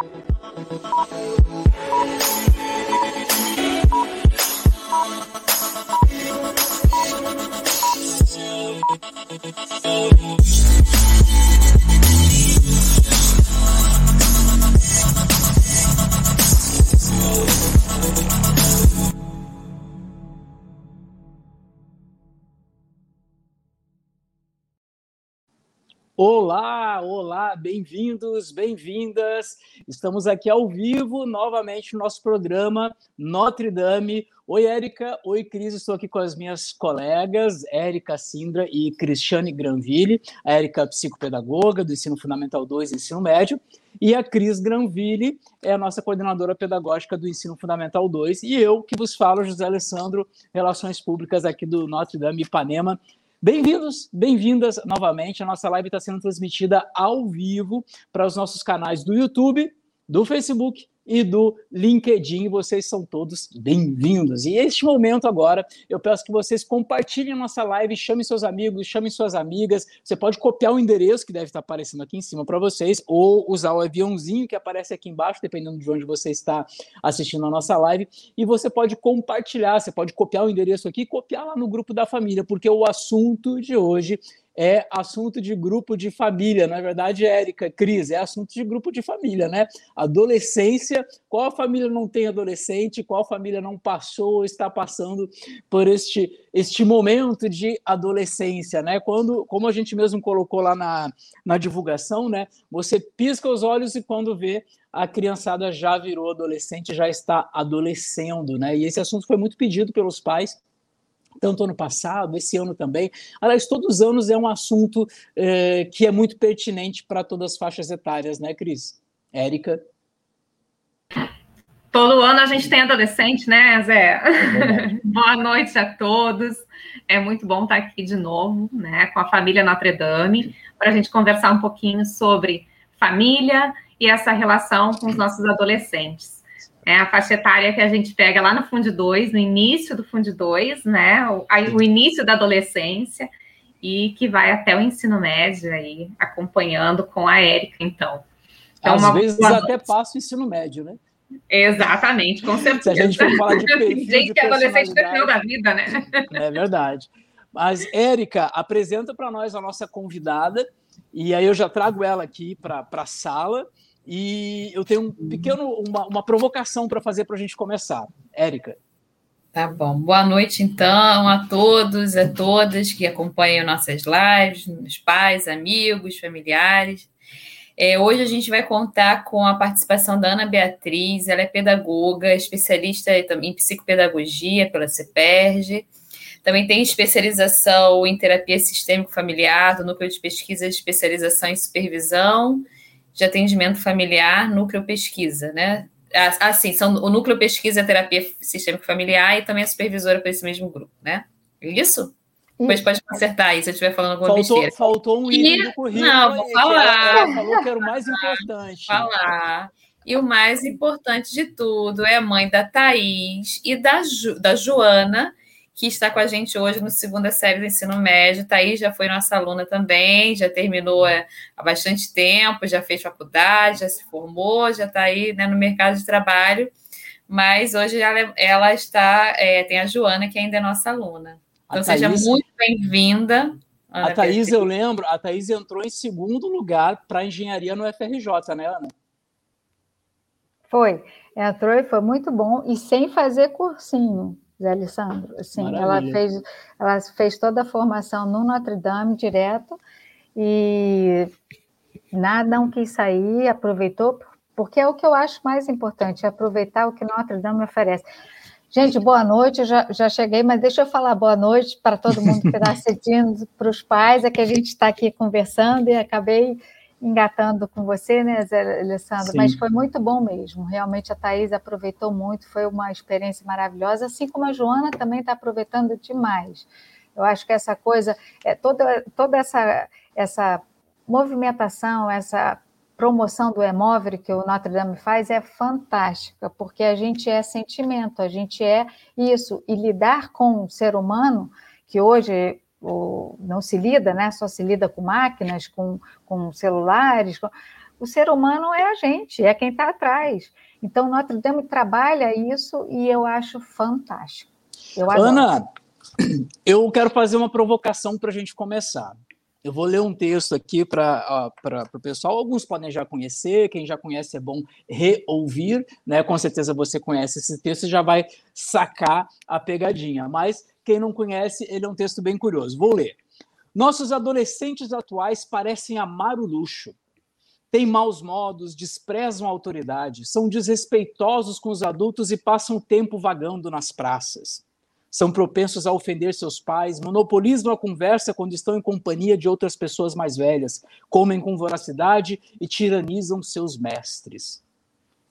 Thank Olá, olá, bem-vindos, bem-vindas. Estamos aqui ao vivo novamente no nosso programa Notre Dame. Oi, Érica. Oi, Cris. Estou aqui com as minhas colegas, Érica Sindra e Cristiane Granville. A Érica, psicopedagoga do Ensino Fundamental 2 e Ensino Médio. E a Cris Granville é a nossa coordenadora pedagógica do Ensino Fundamental 2. E eu, que vos falo, José Alessandro, Relações Públicas aqui do Notre Dame Ipanema. Bem-vindos, bem-vindas novamente. A nossa live está sendo transmitida ao vivo para os nossos canais do YouTube, do Facebook e do LinkedIn. Vocês são todos bem-vindos. E este momento agora, eu peço que vocês compartilhem a nossa live, chamem seus amigos, chamem suas amigas. Você pode copiar o endereço que deve estar aparecendo aqui em cima para vocês, ou usar o aviãozinho que aparece aqui embaixo, dependendo de onde você está assistindo a nossa live. E você pode compartilhar, você pode copiar o endereço aqui e copiar lá no grupo da família, porque o assunto de hoje é assunto de grupo de família, na é verdade, Érica, Cris, é assunto de grupo de família, né? Adolescência, qual família não tem adolescente, qual família não passou ou está passando por este, este momento de adolescência, né? Quando, como a gente mesmo colocou lá na, na divulgação, né? Você pisca os olhos e quando vê a criançada já virou adolescente, já está adolescendo, né? E esse assunto foi muito pedido pelos pais tanto ano passado, esse ano também. Aliás, todos os anos é um assunto é, que é muito pertinente para todas as faixas etárias, né, Cris? Érica? Todo ano a gente tem adolescente, né, Zé? É Boa noite a todos. É muito bom estar aqui de novo, né, com a família Notre Dame, para a gente conversar um pouquinho sobre família e essa relação com os nossos adolescentes é a faixa etária que a gente pega lá no Fundo 2, no início do Fundo 2, né? O, aí, o início da adolescência e que vai até o ensino médio aí, acompanhando com a Érica, então. então Às vezes até passa o ensino médio, né? Exatamente, com certeza. Se a gente for falar de perfil gente é adolescente no final da vida, né? É verdade. Mas, Érica, apresenta para nós a nossa convidada, e aí eu já trago ela aqui para a sala, e eu tenho um pequeno, uma, uma provocação para fazer para a gente começar. Érica. Tá bom. Boa noite, então, a todos, a todas que acompanham nossas lives, meus pais, amigos, familiares. É, hoje a gente vai contar com a participação da Ana Beatriz, ela é pedagoga, especialista em psicopedagogia pela CEPERJ, também tem especialização em terapia sistêmico familiar, do Núcleo de Pesquisa de Especialização em Supervisão, de atendimento familiar, núcleo pesquisa, né? Assim, são o núcleo pesquisa, terapia sistêmico familiar e também a supervisora para esse mesmo grupo, né? Isso? Depois pode consertar aí se eu estiver falando alguma faltou, besteira. Faltou um item do currículo. Não, vou falar. Ela falou que era o mais importante. Falar. E o mais importante de tudo é a mãe da Thaís e da, Ju, da Joana, que está com a gente hoje no segunda série do ensino médio. Thaís já foi nossa aluna também, já terminou é, há bastante tempo, já fez faculdade, já se formou, já está aí né, no mercado de trabalho. Mas hoje ela, ela está, é, tem a Joana, que ainda é nossa aluna. Então, Thaís, seja muito bem-vinda. A Thaís, eu lembro, a Thaís entrou em segundo lugar para engenharia no FRJ, né, Ana? Foi. Entrou e foi muito bom, e sem fazer cursinho. Zé Alessandro. Assim, ela fez, ela fez toda a formação no Notre Dame direto e nada não quis sair, aproveitou, porque é o que eu acho mais importante, é aproveitar o que Notre Dame oferece. Gente, boa noite, já, já cheguei, mas deixa eu falar boa noite para todo mundo que está assistindo, para os pais, é que a gente está aqui conversando e acabei engatando com você, né, Zé Alessandro? Sim. Mas foi muito bom mesmo. Realmente a Thaís aproveitou muito, foi uma experiência maravilhosa, assim como a Joana também está aproveitando demais. Eu acho que essa coisa, é, toda, toda essa, essa movimentação, essa promoção do Emovre que o Notre Dame faz é fantástica, porque a gente é sentimento, a gente é isso. E lidar com o ser humano, que hoje não se lida, né? Só se lida com máquinas, com, com celulares, com, O ser humano é a gente, é quem está atrás. Então, Notre Dame trabalha isso e eu acho fantástico. Eu Ana, eu quero fazer uma provocação para a gente começar. Eu vou ler um texto aqui para o pessoal. Alguns podem já conhecer, quem já conhece é bom reouvir, né? Com certeza você conhece esse texto e já vai sacar a pegadinha. Mas quem não conhece, ele é um texto bem curioso. Vou ler. Nossos adolescentes atuais parecem amar o luxo. Têm maus modos, desprezam a autoridade, são desrespeitosos com os adultos e passam o tempo vagando nas praças. São propensos a ofender seus pais, monopolizam a conversa quando estão em companhia de outras pessoas mais velhas, comem com voracidade e tiranizam seus mestres.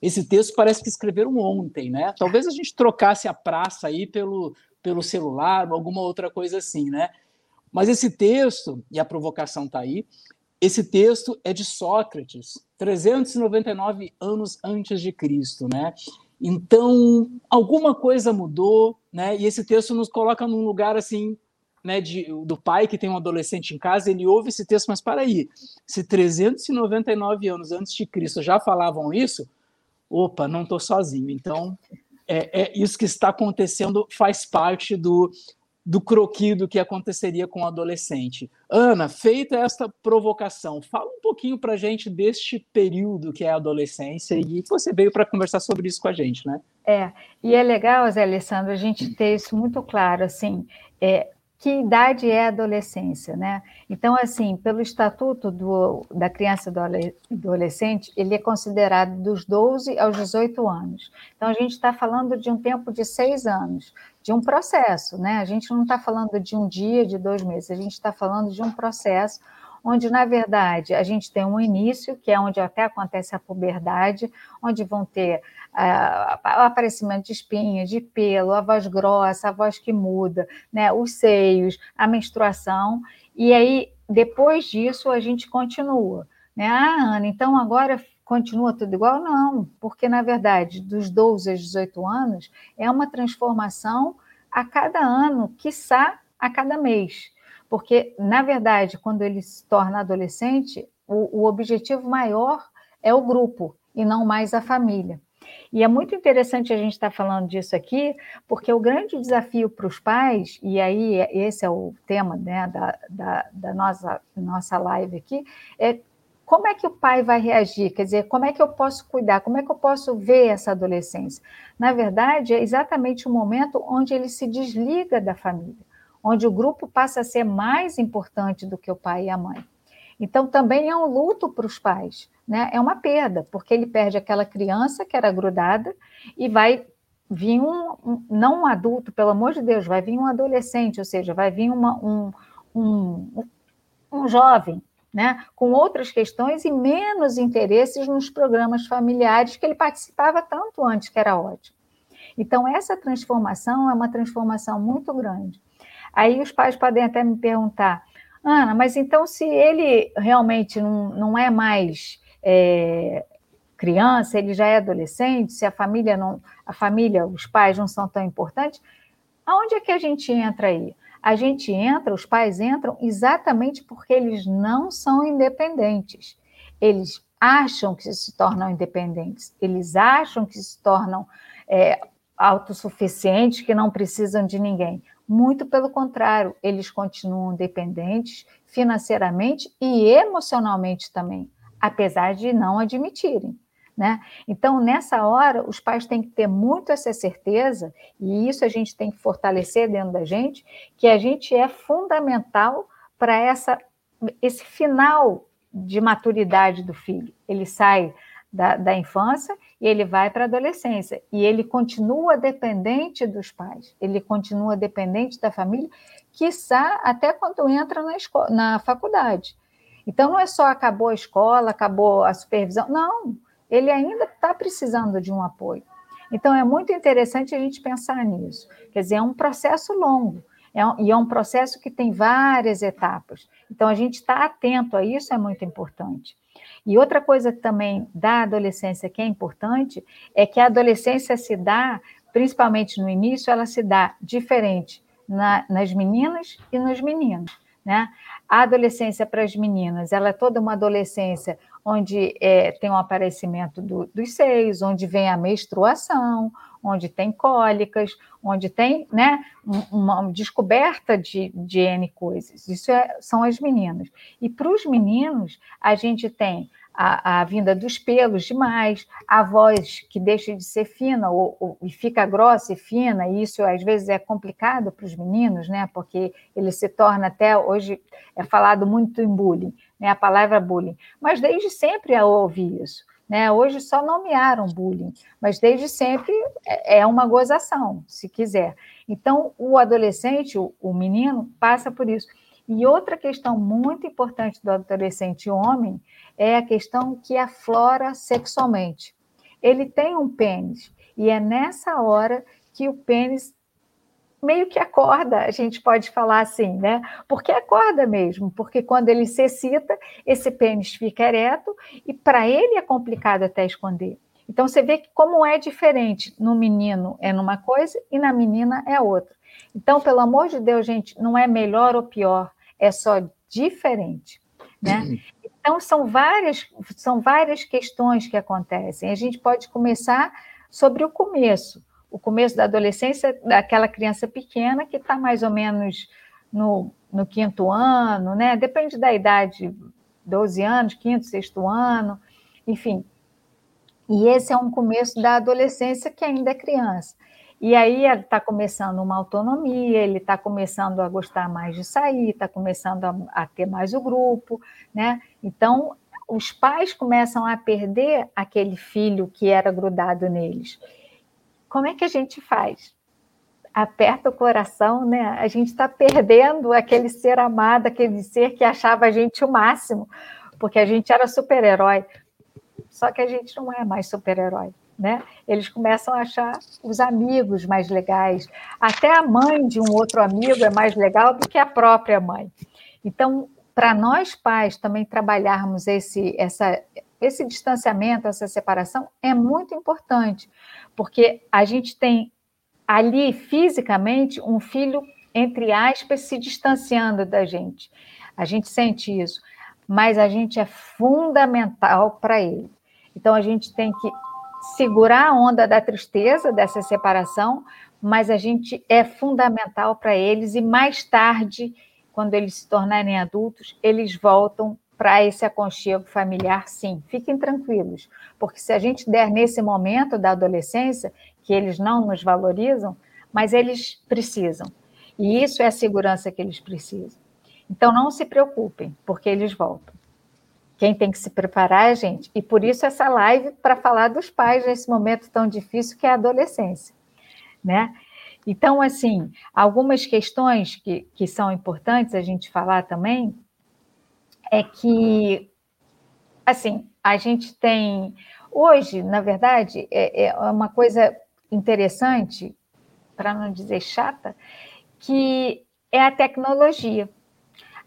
Esse texto parece que escreveram ontem, né? Talvez a gente trocasse a praça aí pelo, pelo celular alguma outra coisa assim, né? Mas esse texto, e a provocação está aí, esse texto é de Sócrates, 399 anos antes de Cristo, né? Então, alguma coisa mudou, né? E esse texto nos coloca num lugar assim, né, de, do pai que tem um adolescente em casa, ele ouve esse texto, mas para aí, se 399 anos antes de Cristo já falavam isso, opa, não estou sozinho. Então, é, é, isso que está acontecendo faz parte do, do croqui do que aconteceria com o adolescente. Ana, feita esta provocação, fala um pouquinho para a gente deste período que é a adolescência e você veio para conversar sobre isso com a gente, né? É, e é legal, Zé Alessandro, a gente ter isso muito claro, assim, é, que idade é a adolescência, né? Então, assim, pelo Estatuto do, da Criança e do Adolescente, ele é considerado dos 12 aos 18 anos. Então, a gente está falando de um tempo de seis anos, de um processo, né? A gente não está falando de um dia, de dois meses, a gente está falando de um processo onde, na verdade, a gente tem um início, que é onde até acontece a puberdade, onde vão ter uh, o aparecimento de espinhas, de pelo, a voz grossa, a voz que muda, né, os seios, a menstruação, e aí, depois disso, a gente continua. Né? Ah, Ana, então agora continua tudo igual? Não, porque, na verdade, dos 12 aos 18 anos, é uma transformação a cada ano, quiçá a cada mês. Porque, na verdade, quando ele se torna adolescente, o, o objetivo maior é o grupo e não mais a família. E é muito interessante a gente estar falando disso aqui, porque o grande desafio para os pais, e aí esse é o tema né, da, da, da, nossa, nossa live aqui, é como é que o pai vai reagir? Quer dizer, como é que eu posso cuidar? Como é que eu posso ver essa adolescência? Na verdade, é exatamente o momento onde ele se desliga da família onde o grupo passa a ser mais importante do que o pai e a mãe. Então, também é um luto para os pais, né? É uma perda, porque ele perde aquela criança que era grudada e vai vir um, um não um adulto, pelo amor de Deus, vai vir um adolescente, ou seja, vai vir uma, um, um, um jovem, né? Com outras questões e menos interesses nos programas familiares que ele participava tanto antes, que era ótimo. Então, essa transformação é uma transformação muito grande. Aí os pais podem até me perguntar, Ana, mas então se ele realmente não, não é mais é, criança, ele já é adolescente, se a família não, a família, os pais não são tão importantes, aonde é que a gente entra aí? A gente entra, os pais entram exatamente porque eles não são independentes. Eles acham que se tornam independentes, eles acham que se tornam é, autossuficientes, que não precisam de ninguém. Muito pelo contrário, eles continuam dependentes financeiramente e emocionalmente também, apesar de não admitirem. Né? Então, nessa hora, os pais têm que ter muito essa certeza, e isso a gente tem que fortalecer dentro da gente, que a gente é fundamental para esse final de maturidade do filho. Ele sai da, da infância e ele vai para a adolescência. E ele continua dependente dos pais, ele continua dependente da família, quiçá até quando entra na, escola, na faculdade. Então, não é só acabou a escola, acabou a supervisão, não, ele ainda está precisando de um apoio. Então, é muito interessante a gente pensar nisso. Quer dizer, é um processo longo. É um, e é um processo que tem várias etapas. Então, a gente está atento a isso é muito importante. E outra coisa também da adolescência que é importante é que a adolescência se dá, principalmente no início, ela se dá diferente na, nas meninas e nos meninos. Né? A adolescência para as meninas, ela é toda uma adolescência onde é, tem o um aparecimento do, dos seios, onde vem a menstruação, onde tem cólicas, onde tem né, uma descoberta de, de N coisas. Isso é, são as meninas. E para os meninos, a gente tem a, a, vinda dos pelos demais, a voz que deixa de ser fina ou, ou, e fica grossa e fina, e isso às vezes é complicado para os meninos, né? Porque ele se torna até hoje é falado muito em bullying, né? A palavra bullying, mas desde sempre eu ouvi isso. Né? Hoje só nomearam bullying, mas desde sempre é, é uma gozação, se quiser. Então, o adolescente, o, o menino, passa por isso. E outra questão muito importante do adolescente homem é a questão que aflora sexualmente. Ele tem um pênis, e é nessa hora que o pênis meio que acorda, a gente pode falar assim, né? Porque acorda mesmo, porque quando ele se excita, esse pênis fica ereto e para ele é complicado até esconder. Então você vê que como é diferente, no menino é numa coisa e na menina é outra. Então, pelo amor de Deus, gente, não é melhor ou pior, é só diferente, né? Então, são várias, são várias questões que acontecem. A gente pode começar sobre o começo, o começo da adolescência daquela criança pequena que está mais ou menos no, no quinto ano, né? Depende da idade, 12 anos, quinto, sexto ano, enfim. E esse é um começo da adolescência que ainda é criança. E aí está começando uma autonomia, ele está começando a gostar mais de sair, está começando a, a, ter mais o grupo, né? Então, os pais começam a perder aquele filho que era grudado neles. Como é que a gente faz? Aperta o coração, né? A gente está perdendo aquele ser amado, aquele ser que achava a gente o máximo, porque a gente era super-herói. Só que a gente não é mais super-herói né? Eles começam a achar os amigos mais legais. Até a mãe de um outro amigo é mais legal do que a própria mãe. Então, para nós pais também trabalharmos esse, essa, esse distanciamento, essa separação, é muito importante, porque a gente tem ali fisicamente um filho, entre aspas, se distanciando da gente. A gente sente isso, mas a gente é fundamental para ele. Então a gente tem que segurar a onda da tristeza dessa separação, mas a gente é fundamental para eles e mais tarde, quando eles se tornarem adultos, eles voltam para esse aconchego familiar, sim. Fiquem tranquilos, porque se a gente der nesse momento da adolescência, que eles não nos valorizam, mas eles precisam. E isso é a segurança que eles precisam. Então não se preocupem, porque eles voltam. Quem tem que se preparar é a gente. E por isso essa live para falar dos pais nesse momento tão difícil que é a adolescência, né? Então, assim, algumas questões que, que são importantes a gente falar também é que, assim, a gente tem. Hoje, na verdade, é, é uma coisa interessante, para não dizer chata, que é a tecnologia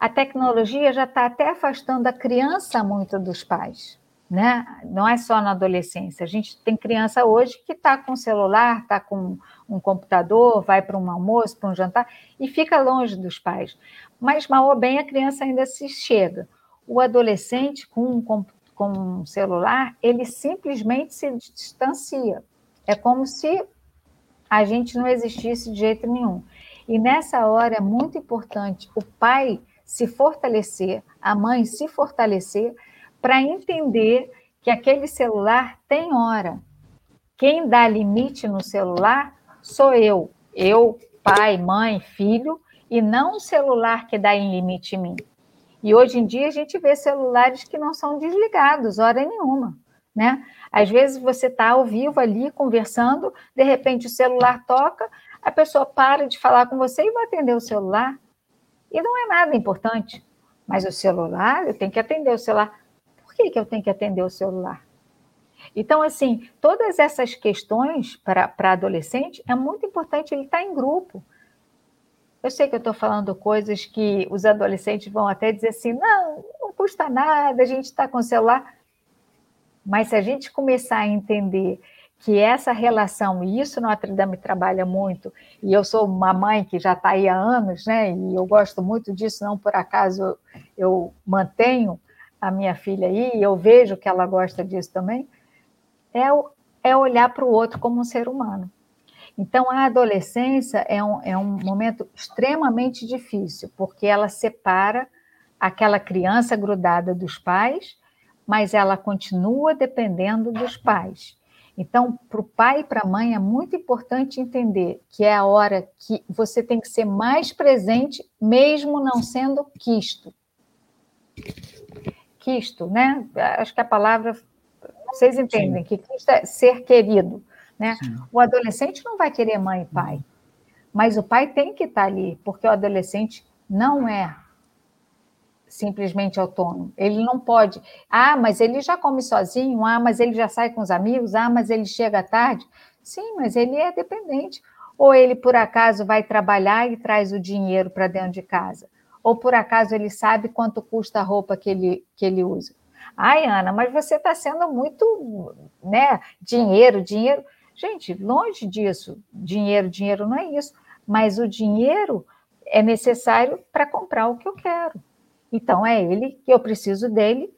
a tecnologia já está até afastando a criança muito dos pais. Né? Não é só na adolescência. A gente tem criança hoje que está com celular, está com um computador, vai para um almoço, para um jantar e fica longe dos pais. Mas mal ou bem a criança ainda se chega. O adolescente com um, com um celular, ele simplesmente se distancia. É como se a gente não existisse de jeito nenhum. E nessa hora é muito importante o pai se fortalecer, a mãe se fortalecer, para entender que aquele celular tem hora. Quem dá limite no celular sou eu. Eu, pai, mãe, filho, e não o celular que dá em limite em mim. E hoje em dia a gente vê celulares que não são desligados, hora nenhuma. Né? Às vezes você está ao vivo ali conversando, de repente o celular toca, a pessoa para de falar com você e vai atender o celular. E não é nada importante. Mas o celular, eu tenho que atender o celular. Por que, que eu tenho que atender o celular? Então, assim, todas essas questões para adolescente é muito importante ele estar tá em grupo. Eu sei que eu estou falando coisas que os adolescentes vão até dizer assim: não, não custa nada, a gente está com o celular. Mas se a gente começar a entender que essa relação, e isso Notre Dame trabalha muito, e eu sou uma mãe que já está aí há anos, né, e eu gosto muito disso, não por acaso eu, eu mantenho a minha filha aí, e eu vejo que ela gosta disso também, é, é olhar para o outro como um ser humano. Então, a adolescência é um, é um momento extremamente difícil, porque ela separa aquela criança grudada dos pais, mas ela continua dependendo dos pais. Então, para o pai e para a mãe é muito importante entender que é a hora que você tem que ser mais presente, mesmo não sendo quisto. Quisto, né? Acho que a palavra. Vocês entendem Sim. que quisto é ser querido. Né? O adolescente não vai querer mãe e pai, mas o pai tem que estar ali, porque o adolescente não é simplesmente autônomo. Ele não pode. Ah, mas ele já come sozinho. Ah, mas ele já sai com os amigos. Ah, mas ele chega tarde. Sim, mas ele é dependente. Ou ele, por acaso, vai trabalhar e traz o dinheiro para dentro de casa. Ou, por acaso, ele sabe quanto custa a roupa que ele, que ele usa. Ai, Ana, mas você está sendo muito, né? Dinheiro, dinheiro. Gente, longe disso. Dinheiro, dinheiro não é isso. Mas o dinheiro é necessário para comprar o que eu quero. Então, é ele que eu preciso dele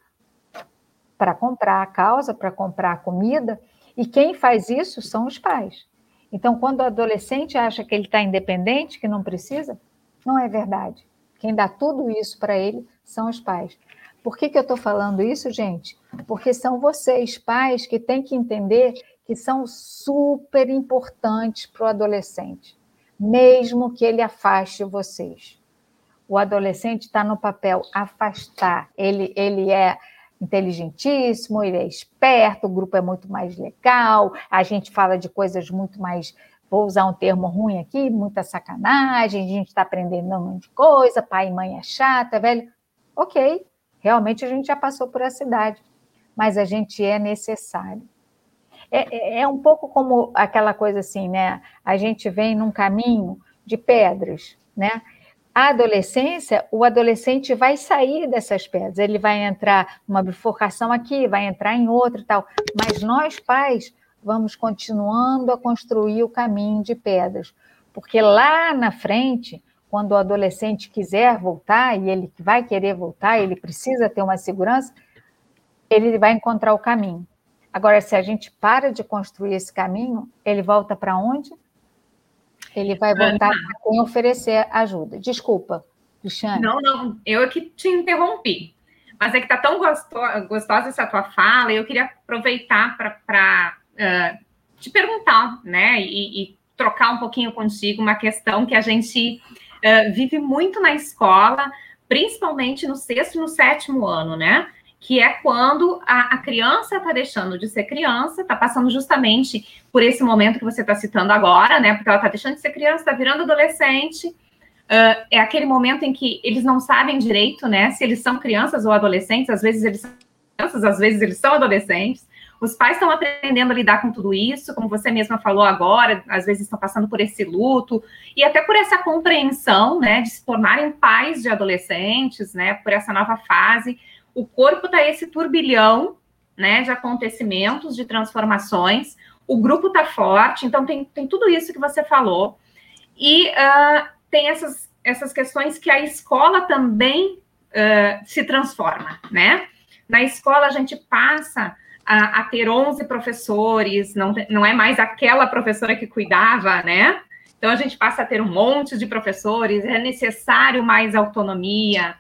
para comprar a causa, para comprar a comida. E quem faz isso são os pais. Então, quando o adolescente acha que ele está independente, que não precisa, não é verdade. Quem dá tudo isso para ele são os pais. Por que, que eu estou falando isso, gente? Porque são vocês, pais, que têm que entender que são super importantes para o adolescente, mesmo que ele afaste vocês o adolescente está no papel afastar. Ele, ele é inteligentíssimo, ele é esperto, o grupo é muito mais legal, a gente fala de coisas muito mais, vou usar um termo ruim aqui, muita sacanagem, a gente está aprendendo um monte de coisa, pai e mãe é chata, velho. Ok, realmente a gente já passou por essa idade, mas a gente é necessário. É, é, é um pouco como aquela coisa assim, né? A gente vem num caminho de pedras, né? A adolescência, o adolescente vai sair dessas pedras, ele vai entrar numa bifurcação aqui, vai entrar em outra e tal, mas nós pais vamos continuando a construir o caminho de pedras, porque lá na frente, quando o adolescente quiser voltar, e ele vai querer voltar, ele precisa ter uma segurança, ele vai encontrar o caminho. Agora, se a gente para de construir esse caminho, ele volta para onde? Ele vai voltar para quem oferecer ajuda. Desculpa, Cristiane. Não, não, eu é que te interrompi. Mas é que está tão gostosa, gostosa essa tua fala, eu queria aproveitar para uh, te perguntar, né, e, e, trocar um pouquinho contigo uma questão que a gente uh, vive muito na escola, principalmente no sexto e no sétimo ano, né? Que é quando a, a criança está deixando de ser criança, está passando justamente por esse momento que você está citando agora, né? Porque ela está deixando de ser criança, está virando adolescente. Uh, é aquele momento em que eles não sabem direito, né? Se eles são crianças ou adolescentes, às vezes eles são crianças, às vezes eles são adolescentes. Os pais estão aprendendo a lidar com tudo isso, como você mesma falou agora, às vezes estão passando por esse luto, e até por essa compreensão, né, de se tornarem pais de adolescentes, né, por essa nova fase o corpo está esse turbilhão né, de acontecimentos, de transformações, o grupo está forte, então tem, tem tudo isso que você falou, e uh, tem essas, essas questões que a escola também uh, se transforma, né? Na escola a gente passa a, a, ter 11 professores, não, não é mais aquela professora que cuidava, né? Então a gente passa a ter um monte de professores, é necessário mais autonomia,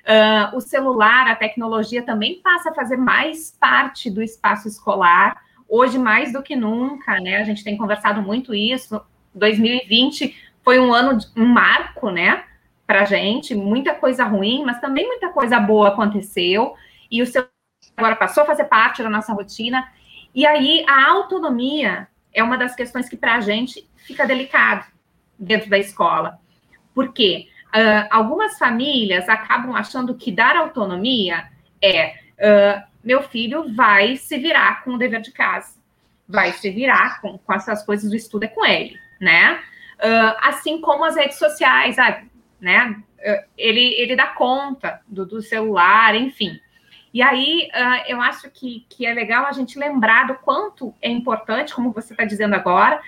Uh, o celular, a tecnologia também passa a fazer mais parte do espaço escolar, hoje mais do que nunca, né? A gente tem conversado muito isso. 2020 foi um ano, um marco, né, para gente, muita coisa ruim, mas também muita coisa boa aconteceu, e o celular agora passou a fazer parte da nossa rotina. E aí a autonomia é uma das questões que para a gente fica delicado dentro da escola. Por quê? Uh, algumas famílias acabam achando que dar autonomia é uh, meu filho vai se virar com o dever de casa, vai se virar com, com essas coisas do estudo é com ele, né? Uh, assim como as redes sociais, ah, né? ele, ele dá conta do, do celular, enfim. E aí, eu acho que, que é legal a gente lembrar do quanto é importante, como você está dizendo agora,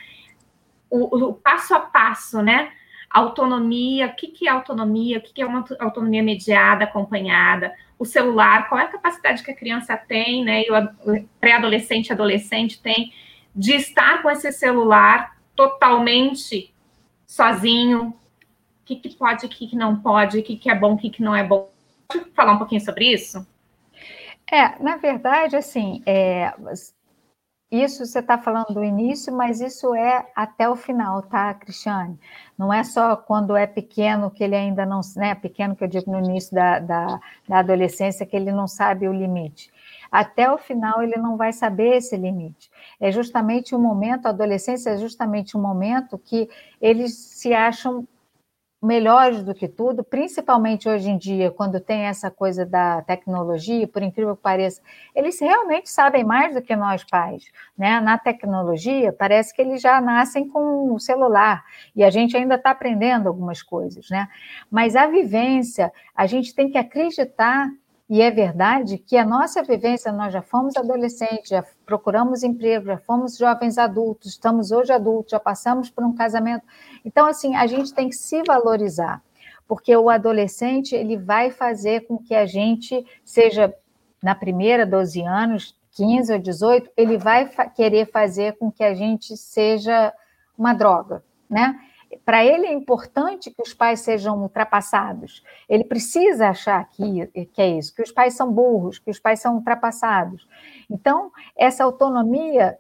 o, o, passo a passo, né? Autonomia, o que, que é autonomia, o que, que é uma autonomia mediada, acompanhada, o celular, qual é a capacidade que a criança tem, né? E o pré-adolescente e adolescente tem de estar com esse celular totalmente sozinho, o que, que pode, o que, que não pode, o que, que é bom, o que, que não é bom. Pode falar um pouquinho sobre isso? É, na verdade, assim, é, isso você está falando do início, mas isso é até o final, tá, Cristiane? Não é só quando é pequeno que ele ainda não, né? Pequeno que eu digo no início da, da, da adolescência, que ele não sabe o limite. Até o final ele não vai saber esse limite. É justamente o momento, a adolescência é justamente o momento que eles se acham melhores do que tudo, principalmente hoje em dia, quando tem essa coisa da tecnologia, por incrível que pareça, eles realmente sabem mais do que nós pais, né? Na tecnologia, parece que eles já nascem com o celular e a gente ainda está aprendendo algumas coisas, né? Mas a vivência, a gente tem que acreditar e é verdade que a nossa vivência, nós já fomos adolescentes, já procuramos emprego, já fomos jovens adultos, estamos hoje adultos, já passamos por um casamento. Então, assim, a gente tem que se valorizar, porque o adolescente, ele vai fazer com que a gente seja, na primeira 12 anos, 15 ou 18, ele vai fa querer fazer com que a gente seja uma droga, né? Para ele é importante que os pais sejam ultrapassados. Ele precisa achar que, que é isso, que os pais são burros, que os pais são ultrapassados. Então, essa autonomia,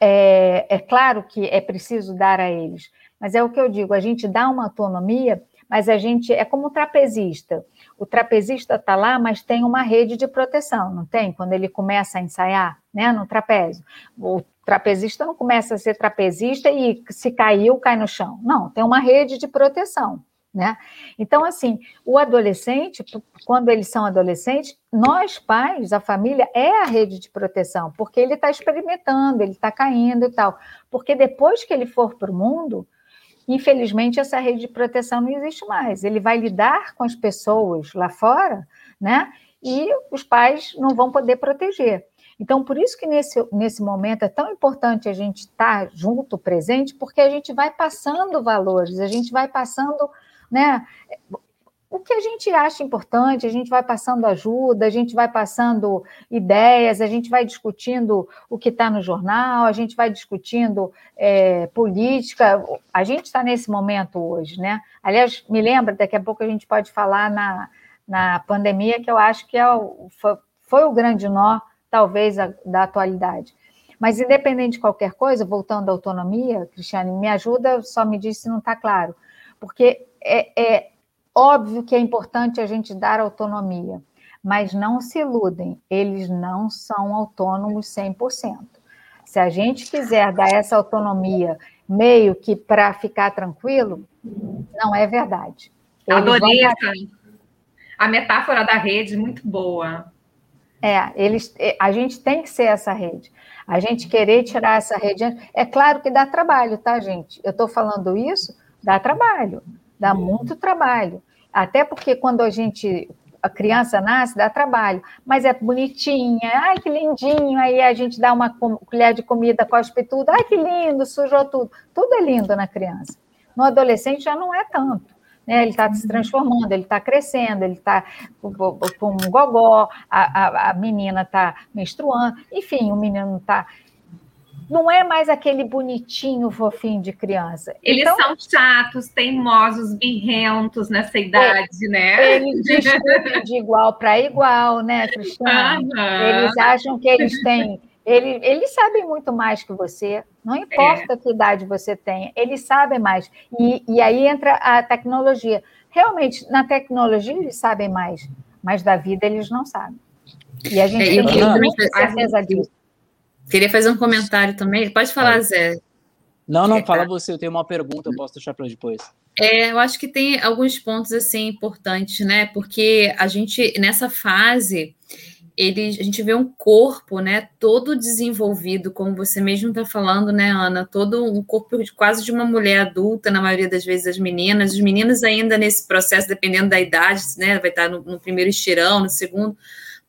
é, é claro que é preciso dar a eles, mas é o que eu digo: a gente dá uma autonomia, mas a gente é como o trapezista. O trapezista está lá, mas tem uma rede de proteção, não tem? Quando ele começa a ensaiar né, no trapézio. O trapezista não começa a ser trapezista e se caiu, cai no chão. Não, tem uma rede de proteção. Né? Então, assim, o adolescente, quando eles são adolescentes, nós pais, a família, é a rede de proteção, porque ele está experimentando, ele está caindo e tal. Porque depois que ele for para o mundo, infelizmente, essa rede de proteção não existe mais. Ele vai lidar com as pessoas lá fora, né? E os pais não vão poder proteger. Então, por isso que nesse, nesse momento é tão importante a gente estar tá junto, presente, porque a gente vai passando valores, a gente vai passando, né? O que a gente acha importante, a gente vai passando ajuda, a gente vai passando ideias, a gente vai discutindo o que está no jornal, a gente vai discutindo é, política. A gente está nesse momento hoje, né? Aliás, me lembra, daqui a pouco a gente pode falar na, na pandemia, que eu acho que é o, foi, foi o grande nó talvez, a, da atualidade. Mas, independente de qualquer coisa, voltando à autonomia, Cristiane, me ajuda, só me diz se não está claro. Porque é, é óbvio que é importante a gente dar autonomia, mas não se iludem, eles não são autônomos 100%. Se a gente quiser dar essa autonomia meio que para ficar tranquilo, não é verdade. Eles Adorei dar... a metáfora da rede, muito boa. É, eles, é, a gente tem que ser essa rede. A gente querer tirar essa rede. É claro que dá trabalho, tá, gente? Eu estou falando isso, dá trabalho, dá muito trabalho. Até porque quando a gente, a criança nasce, dá trabalho, mas é bonitinha, ai que lindinho, aí a gente dá uma colher de comida, cospe tudo, ai que lindo, sujou tudo. Tudo é lindo na criança. No adolescente já não é tanto né? Ele está se transformando, ele está crescendo, ele está com um gogó, a, a, a menina está menstruando, enfim, o menino está não é mais aquele bonitinho fofinho de criança. Eles então, são chatos, teimosos, birrentos nessa idade, é, né? Eles discutem de igual para igual, né, Cristiane? Uhum. Eles acham que eles têm ele, eles sabem muito mais que você, não importa é. que idade você tenha, eles sabem mais. E, e aí entra a tecnologia. Realmente, na tecnologia eles sabem mais, mas da vida eles não sabem. E a gente é, tem ter certeza disso. Queria fazer um comentário também. Pode falar, Zé. Não, não, fala você. Eu tenho uma pergunta, eu posso deixar para depois. É, eu acho que tem alguns pontos assim importantes, né? Porque a gente nessa fase ele, a gente vê um corpo, né, todo desenvolvido, como você mesmo está falando, né, Ana, todo um corpo quase de uma mulher adulta, na maioria das vezes as meninas, os meninos ainda nesse processo, dependendo da idade, né, vai estar no, no primeiro estirão, no segundo,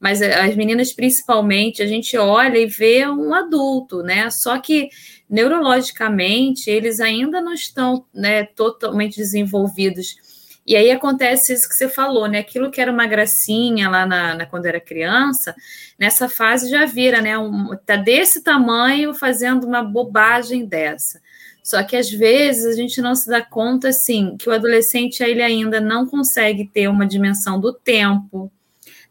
mas as meninas principalmente, a gente olha e vê um adulto, né? Só que neurologicamente eles ainda não estão né, totalmente desenvolvidos. E aí acontece isso que você falou, né? Aquilo que era uma gracinha lá na, na quando era criança, nessa fase já vira, né? Um, tá desse tamanho fazendo uma bobagem dessa. Só que às vezes a gente não se dá conta assim que o adolescente ele ainda não consegue ter uma dimensão do tempo,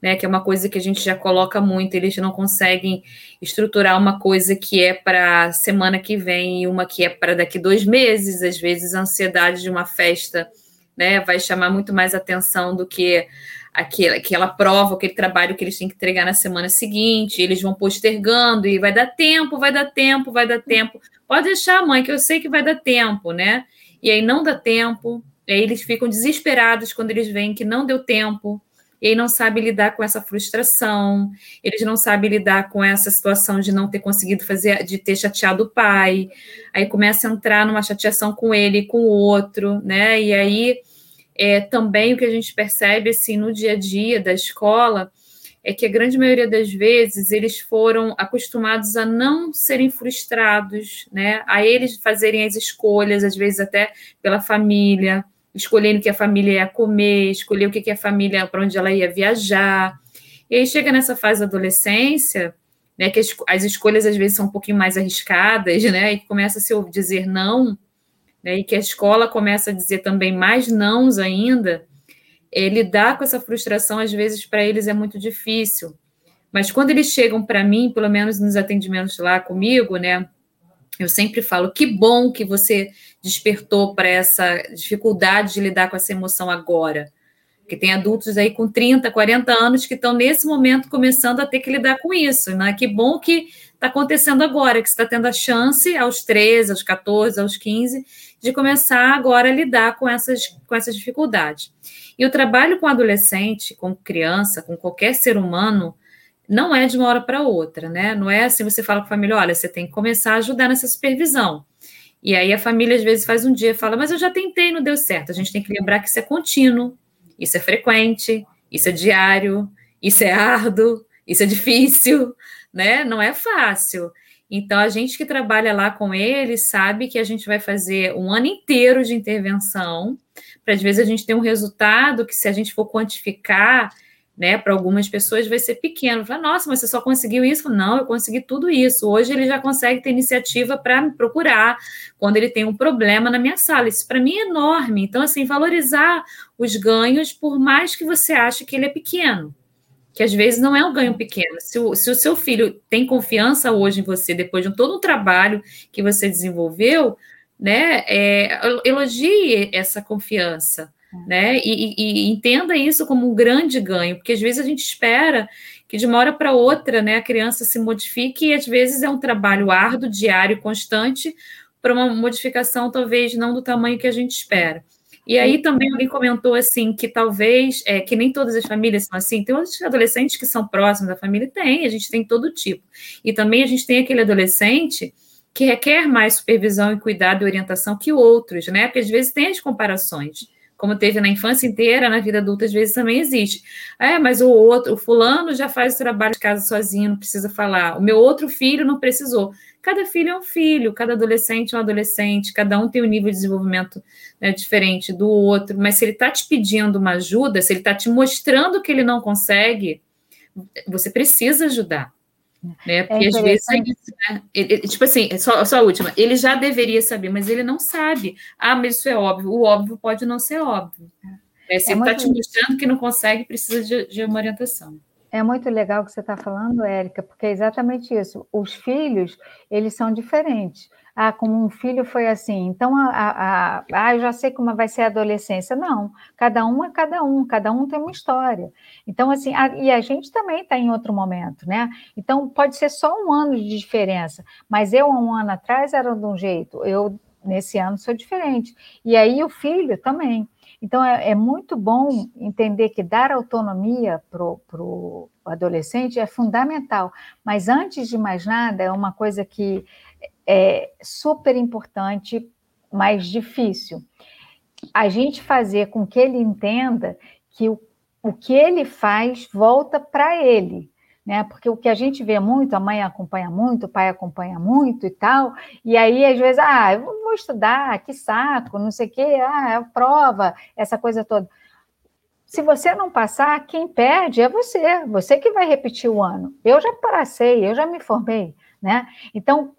né? Que é uma coisa que a gente já coloca muito, eles não conseguem estruturar uma coisa que é para semana que vem e uma que é para daqui dois meses. Às vezes a ansiedade de uma festa, né, vai chamar muito mais atenção do que aquela, aquela prova, aquele trabalho que eles têm que entregar na semana seguinte. Eles vão postergando e vai dar tempo, vai dar tempo, vai dar tempo. Pode deixar, mãe, que eu sei que vai dar tempo, né? E aí não dá tempo. E aí eles ficam desesperados quando eles veem que não deu tempo e aí não sabe lidar com essa frustração, eles não sabem lidar com essa situação de não ter conseguido fazer, de ter chateado o pai, aí começa a entrar numa chateação com ele e com o outro, né? E aí é, também o que a gente percebe assim no dia a dia da escola é que a grande maioria das vezes eles foram acostumados a não serem frustrados, né? A eles fazerem as escolhas, às vezes até pela família, escolhendo o que a família ia comer, escolher o que a família, para onde ela ia viajar. E aí chega nessa fase da adolescência, né, que as, as escolhas às vezes são um pouquinho mais arriscadas, né, e começa a se dizer não, né, e que a escola começa a dizer também mais nãos ainda, é, lidar com essa frustração às vezes para eles é muito difícil. Mas quando eles chegam para mim, pelo menos nos atendimentos lá comigo, né, eu sempre falo que bom que você despertou para essa dificuldade de lidar com essa emoção agora. Porque tem adultos aí com 30, 40 anos que estão nesse momento começando a ter que lidar com isso. Né? Que bom que está acontecendo agora, que você está tendo a chance aos 13, aos 14, aos 15, de começar agora a lidar com essas, com essas dificuldades. E o trabalho com adolescente, com criança, com qualquer ser humano, não é de uma hora para outra, né? Não é assim, você fala com a família, olha, você tem que começar a ajudar nessa supervisão. E aí a família às vezes faz um dia e fala, mas eu já tentei, não deu certo. A gente tem que lembrar que isso é contínuo, isso é frequente, isso é diário, isso é árduo, isso é difícil, né? Não é fácil. Então a gente que trabalha lá com eles sabe que a gente vai fazer um ano inteiro de intervenção, para às vezes a gente ter um resultado que se a gente for quantificar, né? Para algumas pessoas vai ser pequeno. Fala, nossa, mas você só conseguiu isso? Não, eu consegui tudo isso. Hoje ele já consegue ter iniciativa para me procurar quando ele tem um problema na minha sala. Isso para mim é enorme. Então, assim, valorizar os ganhos, por mais que você ache que ele é pequeno. Que às vezes não é um ganho pequeno. Se o, se o seu filho tem confiança hoje em você, depois de todo o trabalho que você desenvolveu, né? É, elogie essa confiança né? E, e, e, entenda isso como um grande ganho, porque às vezes a gente espera que de uma hora para outra, né, a criança se modifique e às vezes é um trabalho árduo, diário, constante, para uma modificação talvez não do tamanho que a gente espera. E aí também alguém comentou assim que talvez é, que nem todas as famílias são assim. Tem outros adolescentes que são próximos da família, tem, a gente tem todo tipo. E também a gente tem aquele adolescente que requer mais supervisão e cuidado e orientação que outros, né? Porque às vezes tem as comparações como teve na infância inteira, na vida adulta às vezes também existe. É, mas o outro, o fulano já faz o trabalho de casa sozinho, não precisa falar. O meu outro filho não precisou. Cada filho é um filho, cada adolescente é um adolescente, cada um tem um nível de desenvolvimento né, diferente do outro. Mas se ele está te pedindo uma ajuda, se ele está te mostrando que ele não consegue, você precisa ajudar. Né? É Porque é às vezes é isso, né? Ele, tipo assim, só, só a última, ele já deveria saber, mas ele não sabe. Ah, mas isso é óbvio. O óbvio pode não ser óbvio. É, se é ele está te mostrando que não consegue, precisa de, de uma orientação. É muito legal o que você está falando, Érica, porque é exatamente isso. Os filhos, eles são diferentes ah, como um filho foi assim, então a, a, a, ah, eu já sei como vai ser a adolescência. Não, cada um é cada um, cada um tem uma história. Então, assim, a, e a gente também está em outro momento, né? Então, pode ser só um ano de diferença, mas eu, um ano atrás, era de um jeito, eu, nesse ano, sou diferente. E aí o filho também. Então, é, é muito bom entender que dar autonomia para o adolescente é fundamental, mas antes de mais nada, é uma coisa que é super importante, mas difícil. A gente fazer com que ele entenda que o, o que ele faz volta para ele, né? Porque o que a gente vê muito, a mãe acompanha muito, o pai acompanha muito e tal, e aí às vezes, ah, eu vou estudar, que saco, não sei o quê, ah, é prova, essa coisa toda. Se você não passar, quem perde é você, você que vai repetir o ano. Eu já passei, eu já me formei, né? Então,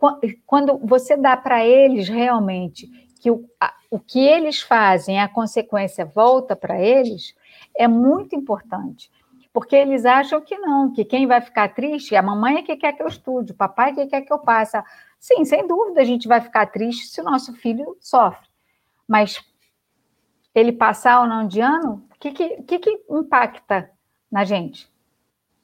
quando você dá para eles realmente que o, a, o que eles fazem, a consequência volta para eles, é muito importante. Porque eles acham que não, que quem vai ficar triste, a mamãe é que quer que eu estude, o papai é que quer que eu passe. Sim, sem dúvida a gente vai ficar triste se o nosso filho sofre. Mas ele passar ou não de ano, o que, que, que, impacta na gente?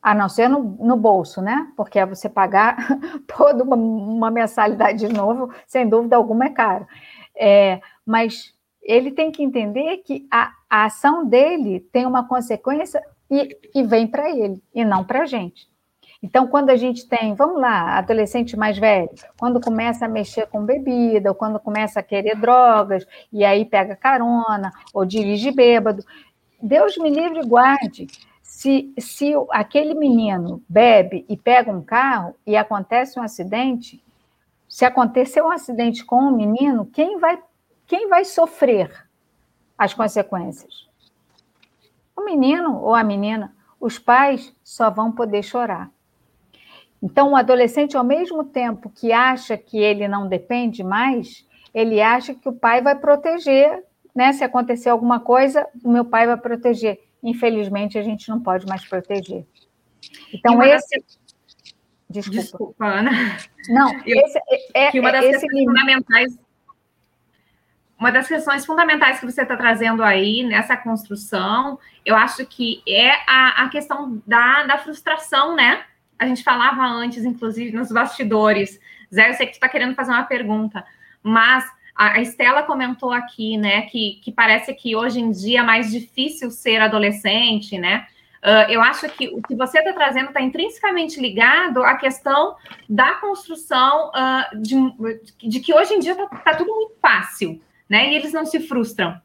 A não ser no, no bolso, né? Porque é você pagar toda uma, uma, mensalidade de novo, sem dúvida alguma é caro. É, mas ele tem que entender que a, a ação dele tem uma consequência e, e vem para ele, e não para a gente. Então, quando a gente tem, vamos lá, adolescente mais velho, quando começa a mexer com bebida, ou quando começa a querer drogas, e aí pega carona, ou dirige bêbado, Deus me livre e guarde. Se, se aquele menino bebe e pega um carro e acontece um acidente, se acontecer um acidente com o um menino, quem vai, quem vai sofrer as consequências? O menino ou a menina, os pais só vão poder chorar. Então, o adolescente, ao mesmo tempo que acha que ele não depende mais, ele acha que o pai vai proteger, né? Se acontecer alguma coisa, o meu pai vai proteger. Infelizmente, a gente não pode mais proteger. Então, esse. Desculpa. Desculpa, Ana. Não, esse é, que uma das esse fundamentais uma das questões fundamentais que você está trazendo aí nessa construção, eu acho que é a, a questão da, da frustração, né? A gente falava antes, inclusive, nos bastidores. Zé, eu sei que tu está querendo fazer uma pergunta, mas a, Estela comentou aqui, né, que, que parece que hoje em dia é mais difícil ser adolescente, né? Uh, eu acho que o que você está trazendo está intrinsecamente ligado à questão da construção uh, de, de, que hoje em dia está tá tudo muito fácil, né? E eles não se frustram.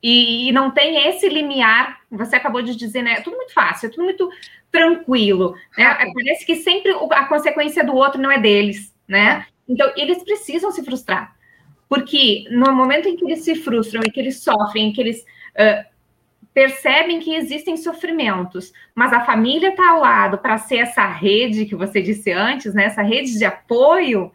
E, e, não tem esse limiar, você acabou de dizer, né? É tudo muito fácil, é tudo muito tranquilo. Né? Parece que sempre a consequência do outro não é deles, né? Então, eles precisam se frustrar. Porque no momento em que eles se frustram e que eles sofrem, em que eles uh, percebem que existem sofrimentos, mas a família está ao lado para ser essa rede que você disse antes, né? Essa rede de apoio,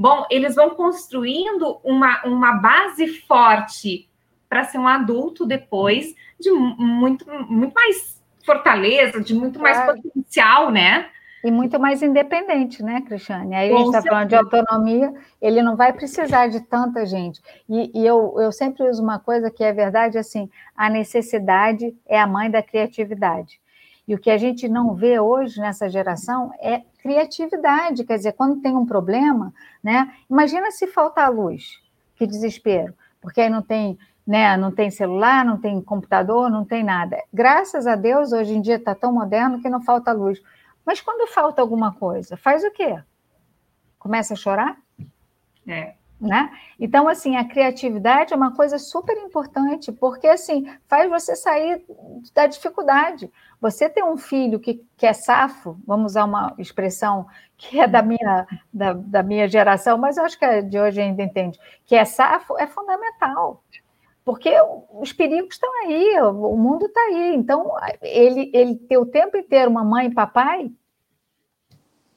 Bom, eles vão construindo uma, uma base forte para ser um adulto depois de muito, muito mais fortaleza, de muito mais potencial, né? E muito mais independente, né, Cristiane? Aí a gente está falando de autonomia, ele não vai precisar de tanta gente. E, e, eu, eu sempre uso uma coisa que é verdade, assim, a necessidade é a mãe da criatividade. E o que a gente não vê hoje nessa geração é criatividade. Quer dizer, quando tem um problema, né? Imagina se faltar luz, que desespero, porque aí não tem, né? Não tem celular, não tem computador, não tem nada. Graças a Deus, hoje em dia está tão moderno que não falta luz. Mas quando falta alguma coisa, faz o quê? Começa a chorar? É. Né? Então, assim, a criatividade é uma coisa super importante, porque, assim, faz você sair da dificuldade. Você ter um filho que, que é safo, vamos usar uma expressão que é da minha, da, da minha geração, mas eu acho que é de hoje ainda entende, que é safo, é fundamental. Porque os perigos estão aí, o mundo está aí. Então, ele, ele ter o tempo inteiro uma mãe e papai,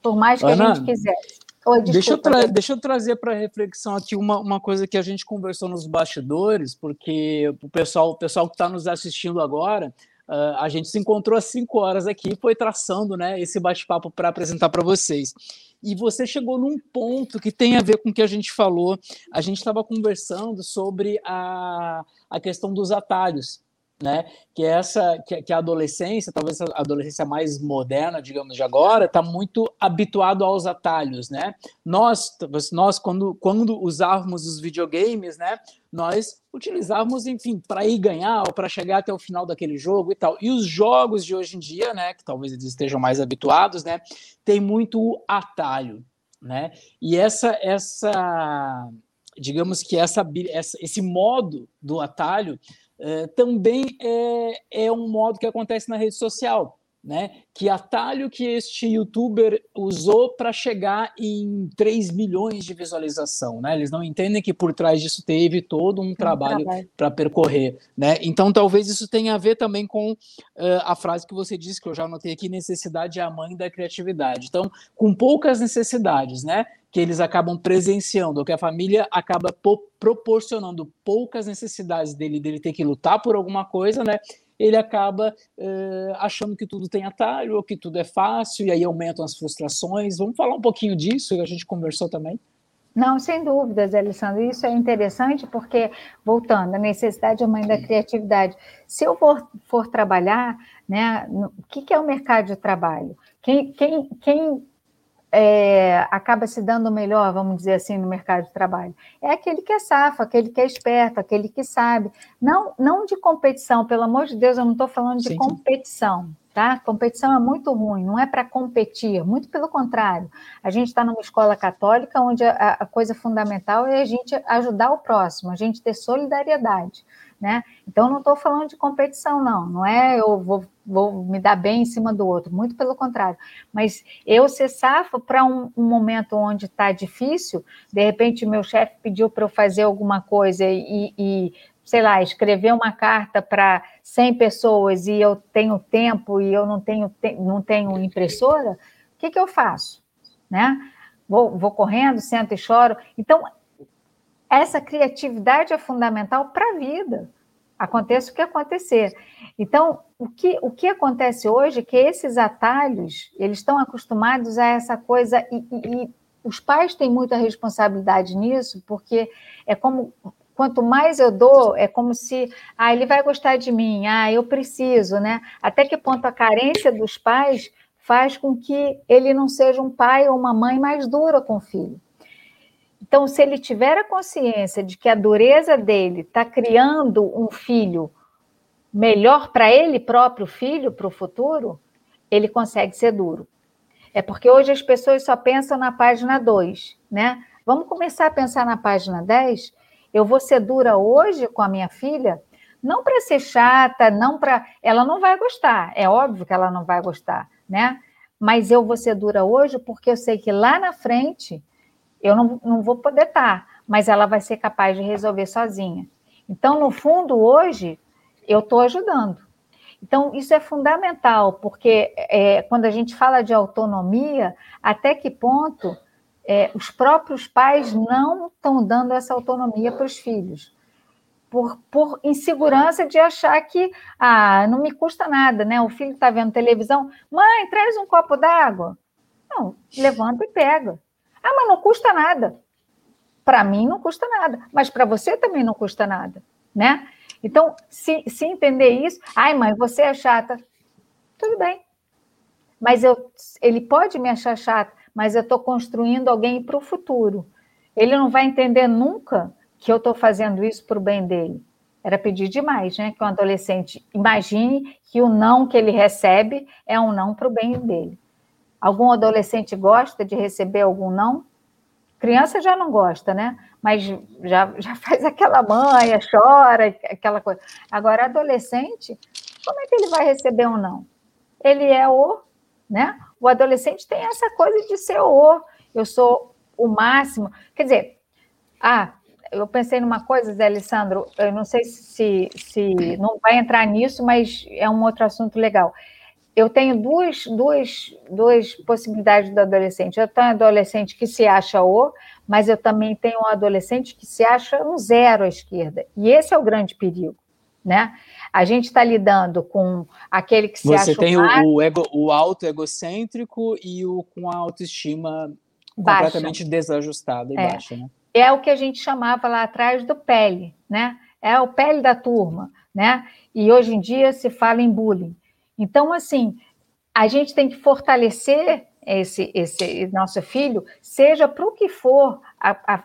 por mais que Ana, a gente quisesse Oi, deixa, eu deixa eu trazer para reflexão aqui uma, uma coisa que a gente conversou nos bastidores, porque o pessoal, o pessoal que está nos assistindo agora, uh, a gente se encontrou às 5 horas aqui e foi traçando né, esse bate-papo para apresentar para vocês. E você chegou num ponto que tem a ver com o que a gente falou. A gente estava conversando sobre a, a questão dos atalhos né? Que essa, que, que, a adolescência, talvez a adolescência mais moderna, digamos de agora, está muito habituado aos atalhos, né? Nós, nós quando, quando usávamos os videogames, né? Nós utilizávamos, enfim, para ir ganhar ou para chegar até o final daquele jogo e tal. E os jogos de hoje em dia, né? Que talvez eles estejam mais habituados, né? Tem muito atalho, né? E essa essa digamos que essa, essa, esse modo do atalho também é, é um modo que acontece na rede social né? Que atalho que este youtuber usou para chegar em 3 milhões de visualização, né? Eles não entendem que por trás disso teve todo um, trabalho, trabalho. para percorrer, né? Então talvez isso tenha a ver também com uh, a frase que você disse que eu já anotei aqui, necessidade é a mãe da criatividade. Então, com poucas necessidades, né? Que eles acabam presenciando, que a família acaba proporcionando poucas necessidades dele, dele ter que lutar por alguma coisa, né? Ele acaba uh, achando que tudo tem atalho, ou que tudo é fácil, e aí aumentam as frustrações. Vamos falar um pouquinho disso, a gente conversou também? Não, sem dúvidas, Alessandro. Isso é interessante porque, voltando, a necessidade é a mãe da criatividade. Se eu for, for trabalhar, né, no, o que, que é o mercado de trabalho? Quem, quem, quem é, acaba se dando melhor, vamos dizer assim, no mercado de trabalho. É aquele que é safo, aquele que é esperto, aquele que sabe. Não, não de competição, pelo amor de Deus, eu não estou falando de sim, competição. Sim. Tá? Competição é muito ruim, não é para competir, muito pelo contrário. A gente está numa escola católica onde a, a coisa fundamental é a gente ajudar o próximo, a gente ter solidariedade. Né? Então, não estou falando de competição, não. Não é eu vou, vou, me dar bem em cima do outro, muito pelo contrário. Mas eu ser safo para um, um, momento onde está difícil, de repente, meu chefe pediu para eu fazer alguma coisa e, e sei lá, escrever uma carta para 100 pessoas e eu tenho tempo e eu não tenho, não tenho impressora, o que, que eu faço? Né? Vou, vou correndo, sento e choro. Então, essa criatividade é fundamental para a vida. Aconteça o que acontecer. Então, o que, o que acontece hoje é que esses atalhos, eles estão acostumados a essa coisa, e, e, e os pais têm muita responsabilidade nisso, porque é como quanto mais eu dou, é como se, ah, ele vai gostar de mim, ah, eu preciso, né? Até que ponto a carência dos pais faz com que ele não seja um pai ou uma mãe mais dura com o filho. Então, se ele tiver a consciência de que a dureza dele está criando um filho melhor para ele próprio filho, para o futuro, ele consegue ser duro. É porque hoje as pessoas só pensam na página 2, né? Vamos começar a pensar na página 10? Eu vou ser dura hoje com a minha filha? Não para ser chata, não para. Ela não vai gostar, é óbvio que ela não vai gostar, né? Mas eu vou ser dura hoje porque eu sei que lá na frente eu não, não vou poder estar, mas ela vai ser capaz de resolver sozinha. Então, no fundo, hoje, eu estou ajudando. Então, isso é fundamental, porque é, quando a gente fala de autonomia, até que ponto é, os próprios pais não estão dando essa autonomia para os filhos? Por, por, insegurança de achar que ah, não me custa nada, né? O filho está vendo televisão, mãe, traz um copo d'água. Não, levanta e pega. Ah, mas não custa nada. Para mim não custa nada, mas para você também não custa nada, né? Então, se, se entender isso, ai, mãe, você é chata, tudo bem. Mas eu, ele pode me achar chata, mas eu estou construindo alguém para o futuro. Ele não vai entender nunca que eu estou fazendo isso para o bem dele. Era pedir demais, né? Que um adolescente imagine que o não que ele recebe é um não para o bem dele. Algum adolescente gosta de receber algum não? Criança já não gosta, né? Mas já, já faz aquela manha, chora, aquela coisa. Agora, adolescente, como é que ele vai receber um não? Ele é o, né? O adolescente tem essa coisa de ser o. Eu sou o máximo. Quer dizer, ah, eu pensei numa coisa, Zé Alessandro, eu não sei se, se não vai entrar nisso, mas é um outro assunto legal eu tenho duas, duas, duas possibilidades do adolescente. Eu tenho um adolescente que se acha o, mas eu também tenho um adolescente que se acha um zero à esquerda. E esse é o grande perigo. Né? A gente está lidando com aquele que se Você acha tem o, o, ego, o auto egocêntrico e o com a autoestima baixa. completamente desajustada e é. baixa. Né? É o que a gente chamava lá atrás do pele, né? É o pele da turma, né? E hoje em dia se fala em bullying. Então, assim, a gente tem que fortalecer esse, esse nosso filho, seja para o que for. A, a,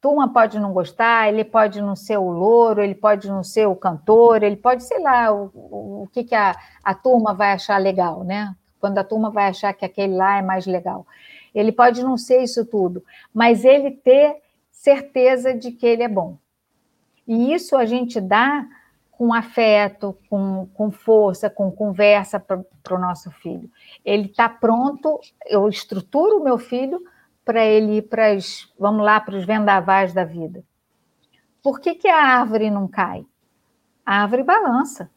turma pode não gostar, ele pode não ser o louro, ele pode não ser o cantor, ele pode, sei lá, o, o, o que, que a, a turma vai achar legal, né? Quando a turma vai achar que aquele lá é mais legal. Ele pode não ser isso tudo, mas ele ter certeza de que ele é bom. E isso a gente dá com afeto, com, com força, com conversa para o nosso filho. Ele está pronto, eu estruturo o meu filho para ele ir para as, vamos lá, para os vendavais da vida. Por que, que a árvore não cai? A árvore balança,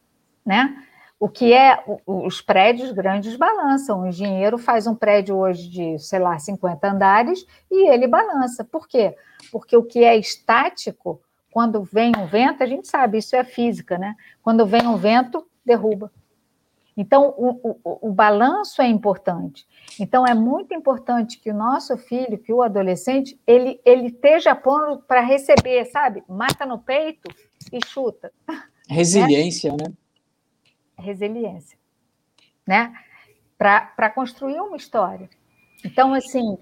né? O que é, os prédios grandes balançam. O engenheiro faz um prédio hoje de, sei lá, 50 andares e ele balança. Por quê? Porque o que é estático, quando vem um vento, a gente sabe, isso é física, né? Quando vem um vento, derruba. Então, o, o, o, balanço é importante. Então, é muito importante que o nosso filho, que o adolescente, ele, ele esteja pronto para receber, sabe? Mata no peito e chuta. Resiliência, né? né? Resiliência, né? Para construir uma história. Então, assim,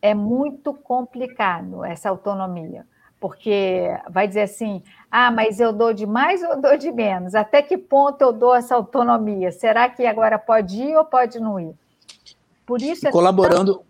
é muito complicado essa autonomia porque vai dizer assim: ah, mas eu dou de mais ou dou de menos? Até que ponto eu dou essa autonomia? Será que agora pode ir ou pode não ir? Por isso é colaborando,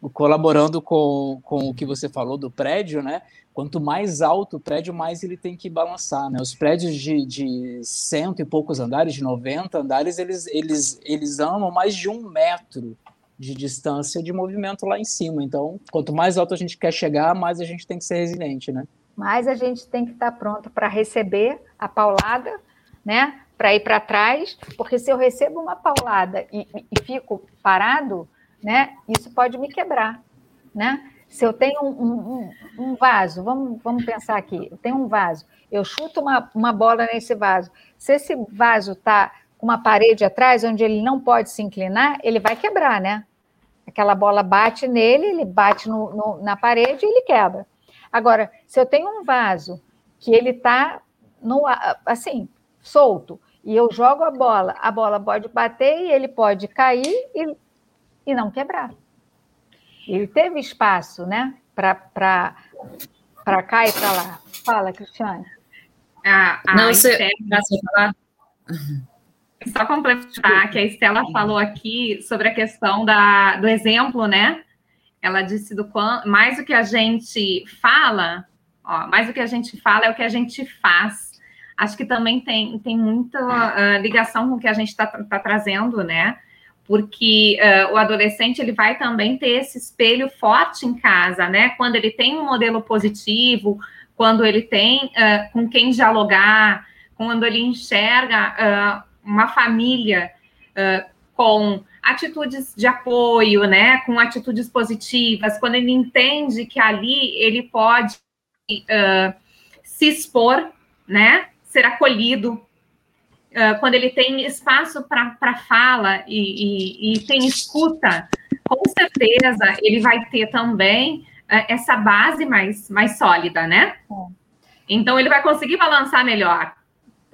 tão... colaborando com, com o que você falou do prédio, né? Quanto mais alto o prédio, mais ele tem que balançar, né? Os prédios de, de cento e poucos andares, de 90 andares, eles, eles, eles amam mais de um metro de distância de movimento lá em cima. Então, quanto mais alto a gente quer chegar, mais a gente tem que ser resiliente, né? Mais a gente tem que estar pronto para receber a paulada, né? Para ir para trás, porque se eu recebo uma paulada e, e, fico parado, né? Isso pode me quebrar, né? Se eu tenho um, um, um, vaso, vamos, vamos pensar aqui, eu tenho um vaso, eu chuto uma, uma bola nesse vaso. Se esse vaso está uma parede atrás onde ele não pode se inclinar, ele vai quebrar, né? Aquela bola bate nele, ele bate no, no, na parede e ele quebra. Agora, se eu tenho um vaso que ele está assim, solto, e eu jogo a bola, a bola pode bater e ele pode cair e, e não quebrar. Ele teve espaço, né? Para cá e para lá. Fala, Cristiane. Ah, não, você, você falar? Só complementar que a Estela falou aqui sobre a questão da, do exemplo, né? Ela disse do quanto mais do que a gente fala, ó, mais do que a gente fala é o que a gente faz. Acho que também tem, tem muita uh, ligação com o que a gente está tá trazendo, né? Porque uh, o adolescente ele vai também ter esse espelho forte em casa, né? Quando ele tem um modelo positivo, quando ele tem uh, com quem dialogar, quando ele enxerga uma família uh, com atitudes de apoio, né, com atitudes positivas, quando ele entende que ali ele pode uh, se expor, né, ser acolhido, uh, quando ele tem espaço para fala e, e, e, tem escuta, com certeza ele vai ter também uh, essa base mais, mais sólida, né? Então ele vai conseguir balançar melhor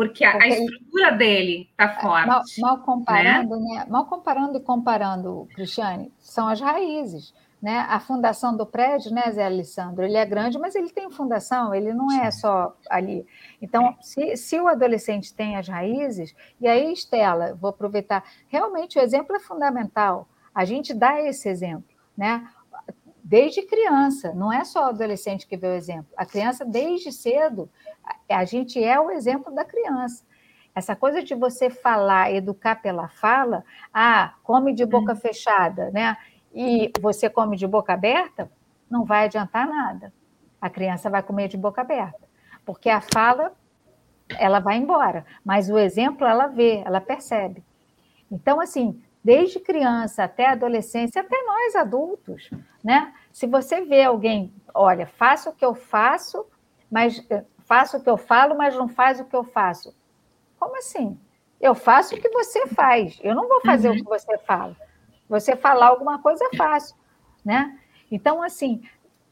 porque a, a estrutura dele está forte. Mal, mal comparando, né? né? Mal comparando e comparando, Cristiane, são as raízes. Né? A fundação do prédio, né, Zé Alessandro, ele é grande, mas ele tem fundação, ele não é só ali. Então, se, se o adolescente tem as raízes, e aí, Estela, vou aproveitar, realmente o exemplo é fundamental. A gente dá esse exemplo, né? Desde criança, não é só o adolescente que vê o exemplo. A criança, desde cedo, a gente é o exemplo da criança. Essa coisa de você falar, educar pela fala, ah, come de boca hum. fechada, né? E você come de boca aberta, não vai adiantar nada. A criança vai comer de boca aberta, porque a fala ela vai embora, mas o exemplo ela vê, ela percebe. Então, assim, desde criança até adolescência, até nós adultos, né? Se você vê alguém, olha, faça o que eu faço, mas faço o que eu falo, mas não faz o que eu faço. Como assim? Eu faço o que você faz. Eu não vou fazer uhum. o que você fala. Você falar alguma coisa é fácil, né? Então, assim,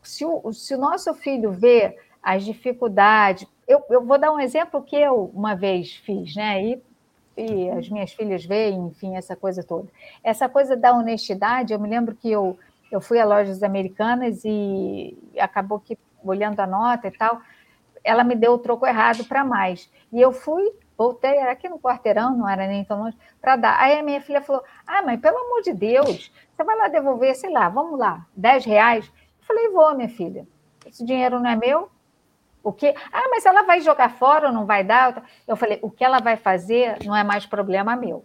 se o, se o nosso filho vê as dificuldades, eu, eu vou dar um exemplo que eu uma vez fiz, né? E, e as minhas filhas veem, enfim, essa coisa toda. Essa coisa da honestidade, eu me lembro que eu, eu fui a lojas americanas e acabou que, olhando a nota e tal, ela me deu o troco errado para mais. E eu fui, voltei, era aqui no quarteirão, não era nem tão longe, para dar. Aí a minha filha falou: Ah, mãe, pelo amor de Deus, você vai lá devolver, sei lá, vamos lá, 10 reais? Eu falei: Vou, minha filha. Esse dinheiro não é meu? O que? Ah, mas ela vai jogar fora ou não vai dar? Eu falei, o que ela vai fazer não é mais problema meu.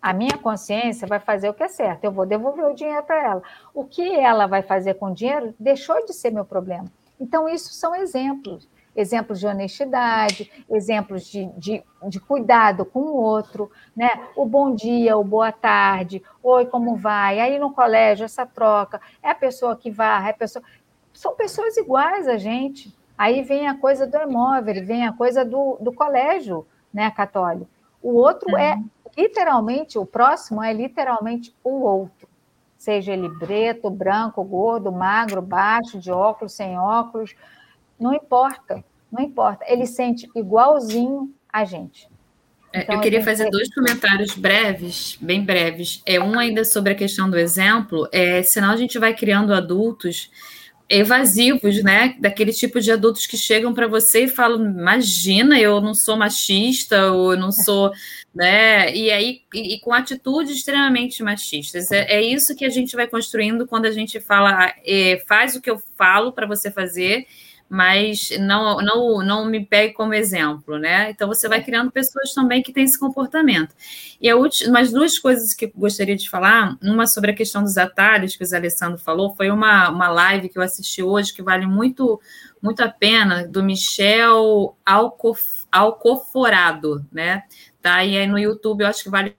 A minha consciência vai fazer o que é certo. Eu vou devolver o dinheiro para ela. O que ela vai fazer com o dinheiro deixou de ser meu problema. Então, isso são exemplos. Exemplos de honestidade, exemplos de, de, de cuidado com o outro, né? O bom dia, o boa tarde, oi, como vai? Aí no colégio, essa troca, é a pessoa que vai, é a pessoa. São pessoas iguais a gente. Aí vem a coisa do imóvel, vem a coisa do, do colégio né, católico. O outro é uhum. literalmente, o próximo é literalmente o outro. Seja ele preto, branco, gordo, magro, baixo, de óculos, sem óculos, não importa, não importa. Ele sente igualzinho a gente. É, então, eu queria fazer dois comentários breves, bem breves. É um ainda sobre a questão do exemplo. É, senão a gente vai criando adultos evasivos, né? Daquele tipo de adultos que chegam para você e falam: imagina, eu não sou machista, ou eu não sou, né? E aí, e, e com atitudes extremamente machistas. É, é, isso que a gente vai construindo quando a gente fala, é, faz o que eu falo para você fazer mas não, não, não me pegue como exemplo, né? Então você vai criando pessoas também que têm esse comportamento. E a última, umas duas coisas que eu gostaria de falar, uma sobre a questão dos atalhos que o Zé Alessandro falou, foi uma, uma live que eu assisti hoje que vale muito, muito a pena, do Michel Alcof, Alcoforado, né? Tá? E aí no YouTube eu acho que vale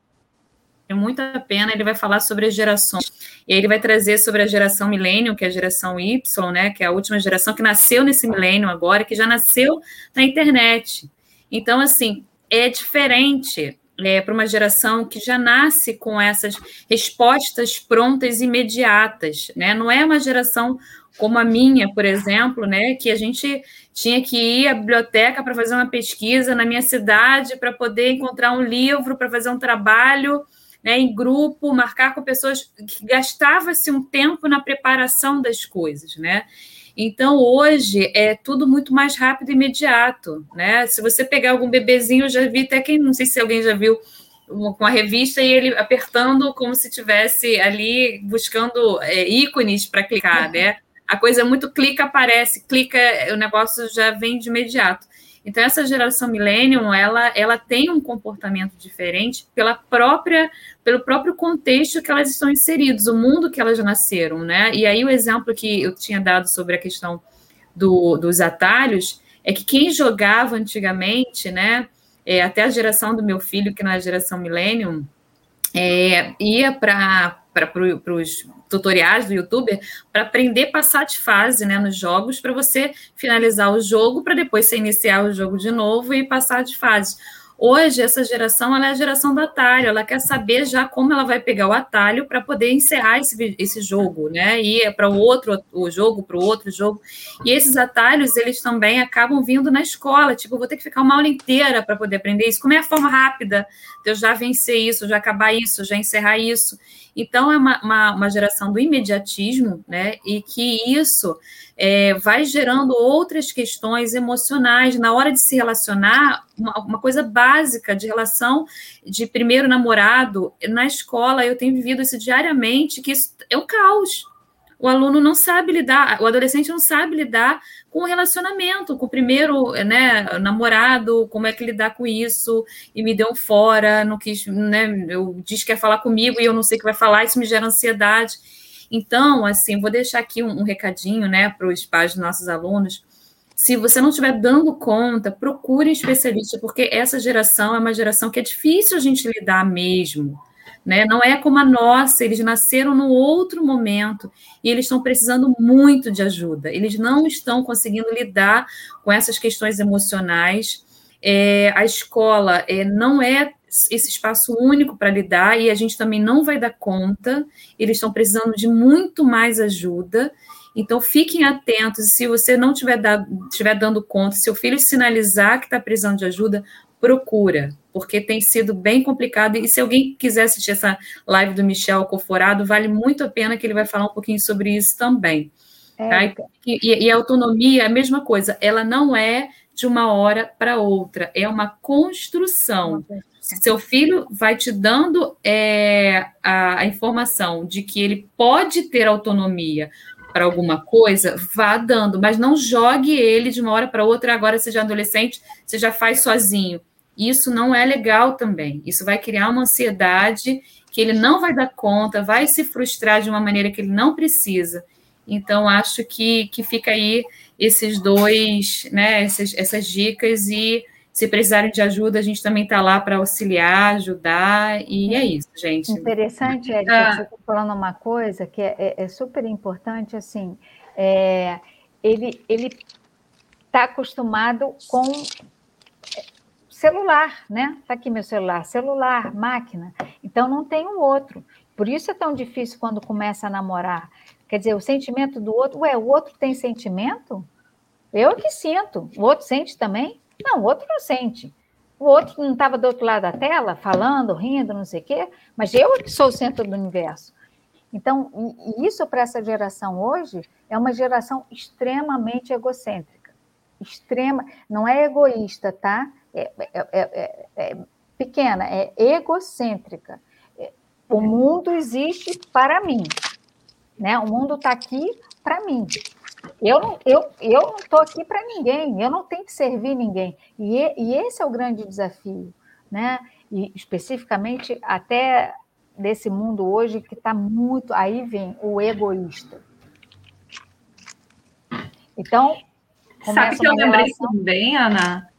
muito a pena, ele vai falar sobre as gerações. E ele vai trazer sobre a geração milênio, que é a geração Y, né, que é a última geração que nasceu nesse milênio agora, que já nasceu na internet. Então, assim, é diferente é, para uma geração que já nasce com essas respostas prontas imediatas, né? Não é uma geração como a minha, por exemplo, né, que a gente tinha que ir à biblioteca para fazer uma pesquisa na minha cidade para poder encontrar um livro para fazer um trabalho né, em grupo, marcar com pessoas que gastava-se um tempo na preparação das coisas, né? Então, hoje é tudo muito mais rápido e imediato, né? Se você pegar algum bebezinho, eu já vi até quem, não sei se alguém já viu com a revista e ele apertando como se tivesse ali buscando é, ícones para clicar, né? A coisa é muito clica, aparece, clica, o negócio já vem de imediato. Então, essa geração millennium, ela, ela tem um comportamento diferente pela própria, pelo próprio contexto que elas estão inseridas, o mundo que elas nasceram, né? E aí o exemplo que eu tinha dado sobre a questão do, dos atalhos é que quem jogava antigamente, né? É, até a geração do meu filho, que não é geração millennium, é, ia para para os tutoriais do YouTube para aprender a passar de fase né, nos jogos, para você finalizar o jogo, para depois você iniciar o jogo de novo e passar de fase. Hoje, essa geração ela é a geração do atalho, ela quer saber já como ela vai pegar o atalho para poder encerrar esse, esse jogo, né? E é para o outro o jogo, para o outro jogo. E esses atalhos, eles também acabam vindo na escola. Tipo, vou ter que ficar uma aula inteira para poder aprender isso. Como é a forma rápida de eu já vencer isso, já acabar isso, já encerrar isso? Então, é uma, uma, uma geração do imediatismo, né? E que isso é, vai gerando outras questões emocionais na hora de se relacionar, uma, uma, coisa básica de relação de primeiro namorado. Na escola, eu tenho vivido isso diariamente, que isso é um caos. O aluno não sabe lidar, o adolescente não sabe lidar com o relacionamento, com o primeiro né, namorado, como é que lidar com isso, e me deu fora, não quis, né, eu diz que quer falar comigo e eu não sei o que vai falar, isso me gera ansiedade. Então, assim, vou deixar aqui um, um recadinho, né, para os pais dos nossos alunos. Se você não estiver dando conta, procure um especialista, porque essa geração é uma geração que é difícil a gente lidar mesmo. Né? Não é como a nossa, eles nasceram num outro momento e eles estão precisando muito de ajuda. Eles não estão conseguindo lidar com essas questões emocionais. É, a escola é, não é esse espaço único para lidar e a gente também não vai dar conta. Eles estão precisando de muito mais ajuda. Então, fiquem atentos. Se você não estiver dando conta, se o filho sinalizar que está precisando de ajuda, procura, porque tem sido bem complicado. E se alguém quiser assistir essa live do Michel Coforado, vale muito a pena que ele vai falar um pouquinho sobre isso também. É. Tá? E, e, a autonomia é a mesma coisa, ela não é de uma hora para outra, é uma construção. Se seu filho vai te dando é, a, a informação de que ele pode ter autonomia, para alguma coisa, vá dando, mas não jogue ele de uma hora para outra. Agora, seja adolescente, você já faz sozinho. Isso não é legal também. Isso vai criar uma ansiedade que ele não vai dar conta, vai se frustrar de uma maneira que ele não precisa. Então, acho que, que fica aí esses dois, né, essas, essas dicas e se precisarem de ajuda, a gente também está lá para auxiliar, ajudar, e é isso, gente. Interessante, Érica, ah. você está falando uma coisa que é, é, é super importante, assim, é, ele está acostumado com celular, né? Está aqui meu celular, celular, máquina. Então não tem um outro. Por isso é tão difícil quando começa a namorar. Quer dizer, o sentimento do outro, ué, o outro tem sentimento? Eu que sinto. O outro sente também? Não, o outro não sente. O outro não estava do outro lado da tela, falando, rindo, não sei o quê, mas eu que sou o centro do universo. Então, isso para essa geração hoje é uma geração extremamente egocêntrica. Extrema, não é egoísta, tá? É, é, é, é pequena, é egocêntrica. O mundo existe para mim, né? O mundo está aqui para mim. Eu não eu, eu não estou aqui para ninguém, eu não tenho que servir ninguém. E, e esse é o grande desafio, né? E especificamente até desse mundo hoje que está muito. Aí vem o egoísta. Então. Sabe que eu lembrei relação... também, Ana?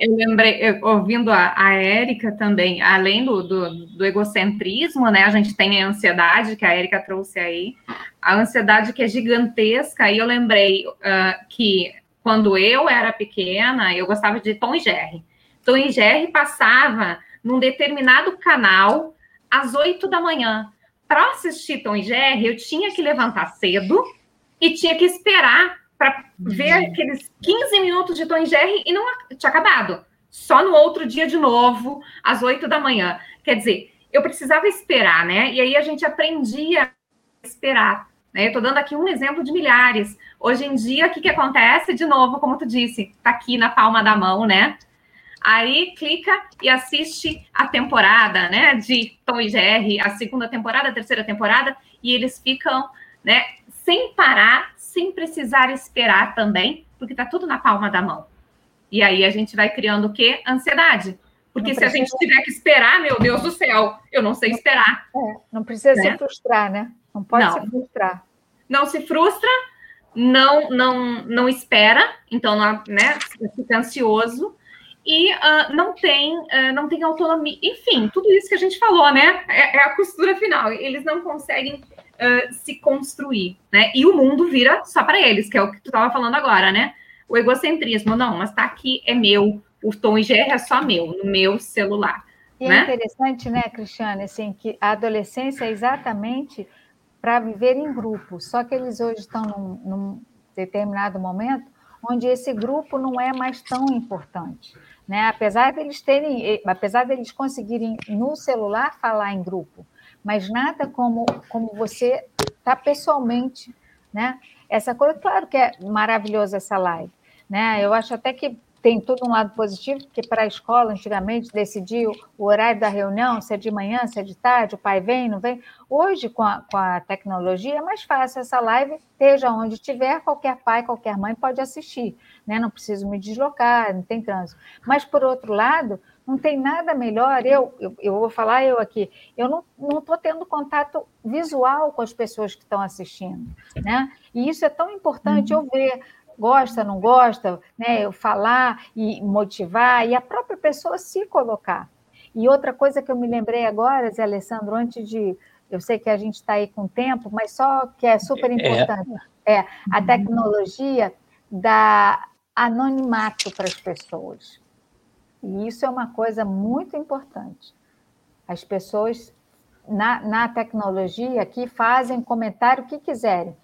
Eu lembrei, eu, ouvindo a, a Érica também, além do, do, do, egocentrismo, né? A gente tem a ansiedade que a Érica trouxe aí, a ansiedade que é gigantesca. E eu lembrei uh, que quando eu era pequena, eu gostava de Tom e Jerry. Tom e Jerry passava num determinado canal às oito da manhã. Para assistir Tom e Jerry, eu tinha que levantar cedo e tinha que esperar para ver uhum. aqueles 15 minutos de Tom e Jerry e não tinha acabado. Só no outro dia de novo, às 8 da manhã. Quer dizer, eu precisava esperar, né? E aí a gente aprendia a esperar. Né? Eu estou dando aqui um exemplo de milhares. Hoje em dia, o que, que acontece? De novo, como tu disse, tá aqui na palma da mão, né? Aí clica e assiste a temporada, né? De Tom e Jerry, a segunda temporada, a terceira temporada, e eles ficam, né? Sem parar, sem precisar esperar também, porque está tudo na palma da mão. E aí a gente vai criando o quê? Ansiedade. Porque não se precisa... a gente tiver que esperar, meu Deus do céu, eu não sei esperar. É, não precisa né? se frustrar, né? Não pode não. se frustrar. Não se frustra, não não não espera, então não, né, fica ansioso e uh, não tem uh, não tem autonomia. Enfim, tudo isso que a gente falou, né? É, é a costura final. Eles não conseguem uh, se construir, né? E o mundo vira só para eles, que é o que tu estava falando agora, né? O egocentrismo, não, mas tá aqui, é meu. O tom IGR é só meu, no meu celular. E é né? é interessante, né, Cristiane, assim, que a adolescência é exatamente para viver em grupo, só que eles hoje estão num, num determinado momento onde esse grupo não é mais tão importante. Né? Apesar deles terem, apesar deles conseguirem no celular falar em grupo, mas nada como, como você tá pessoalmente, né? Essa coisa, claro que é maravilhosa essa live, né? Eu acho até que tem todo um lado positivo, porque para a escola, antigamente, decidir o horário da reunião, se é de manhã, se é de tarde, o pai vem, não vem. Hoje, com a, com a tecnologia, é mais fácil essa live, esteja onde estiver, qualquer pai, qualquer mãe pode assistir, né? Não preciso me deslocar, não tem trânsito. Mas, por outro lado, não tem nada melhor. Eu, eu, eu vou falar eu aqui. Eu não estou tendo contato visual com as pessoas que estão assistindo, né? E isso é tão importante uhum. eu ver gosta, não gosta, né? Eu falar e motivar e a própria pessoa se colocar. E outra coisa que eu me lembrei agora, Zé Alessandro, antes de eu sei que a gente está aí com tempo, mas só que é super é. importante é, é a tecnologia da anonimato para as pessoas. E isso é uma coisa muito importante. As pessoas na, na tecnologia aqui fazem comentário o que quiserem.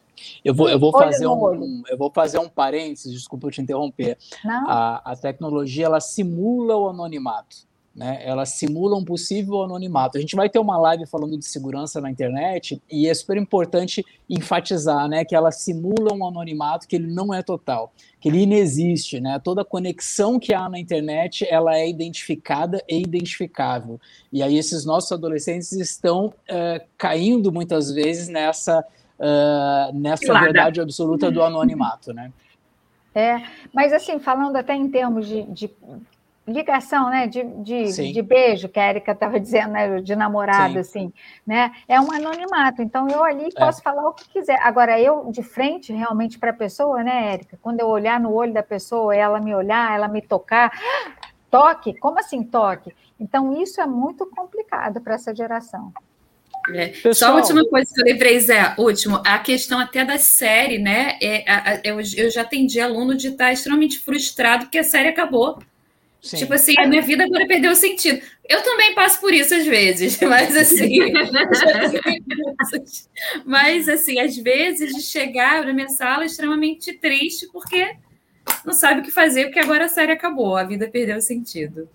Eu vou, eu vou fazer um, eu vou fazer um parênteses, desculpa eu te interromper. A, a tecnologia ela simula o anonimato né? Ela simula um possível anonimato. A gente vai ter uma live falando de segurança na internet e é super importante enfatizar, né, que ela simula um anonimato que ele não é total, que ele inexiste, né? Toda conexão que há na internet, ela é identificada e identificável. E aí esses nossos adolescentes estão uh, caindo muitas vezes nessa uh, nessa verdade absoluta do anonimato, né? É, mas assim, falando até em termos de, de ligação, né, de, de, de, beijo, que a Erika estava dizendo, né, de namorado, Sim. assim, né, é um anonimato, então eu ali é. posso é. falar o que quiser. Agora, eu de frente, realmente, para a pessoa, né, Erika, quando eu olhar no olho da pessoa, ela me olhar, ela me tocar, toque, como assim toque? Então, isso é muito complicado para essa geração. É. Só a última coisa que eu lembrei, Zé, último, a questão até da série, né? É, a, a, eu, eu já atendi aluno de estar extremamente frustrado porque a série acabou. Sim. Tipo assim, a minha vida agora perdeu o sentido. Eu também passo por isso às vezes, mas assim. mas assim, às vezes de chegar na minha sala extremamente triste porque não sabe o que fazer, porque agora a série acabou, a vida perdeu o sentido.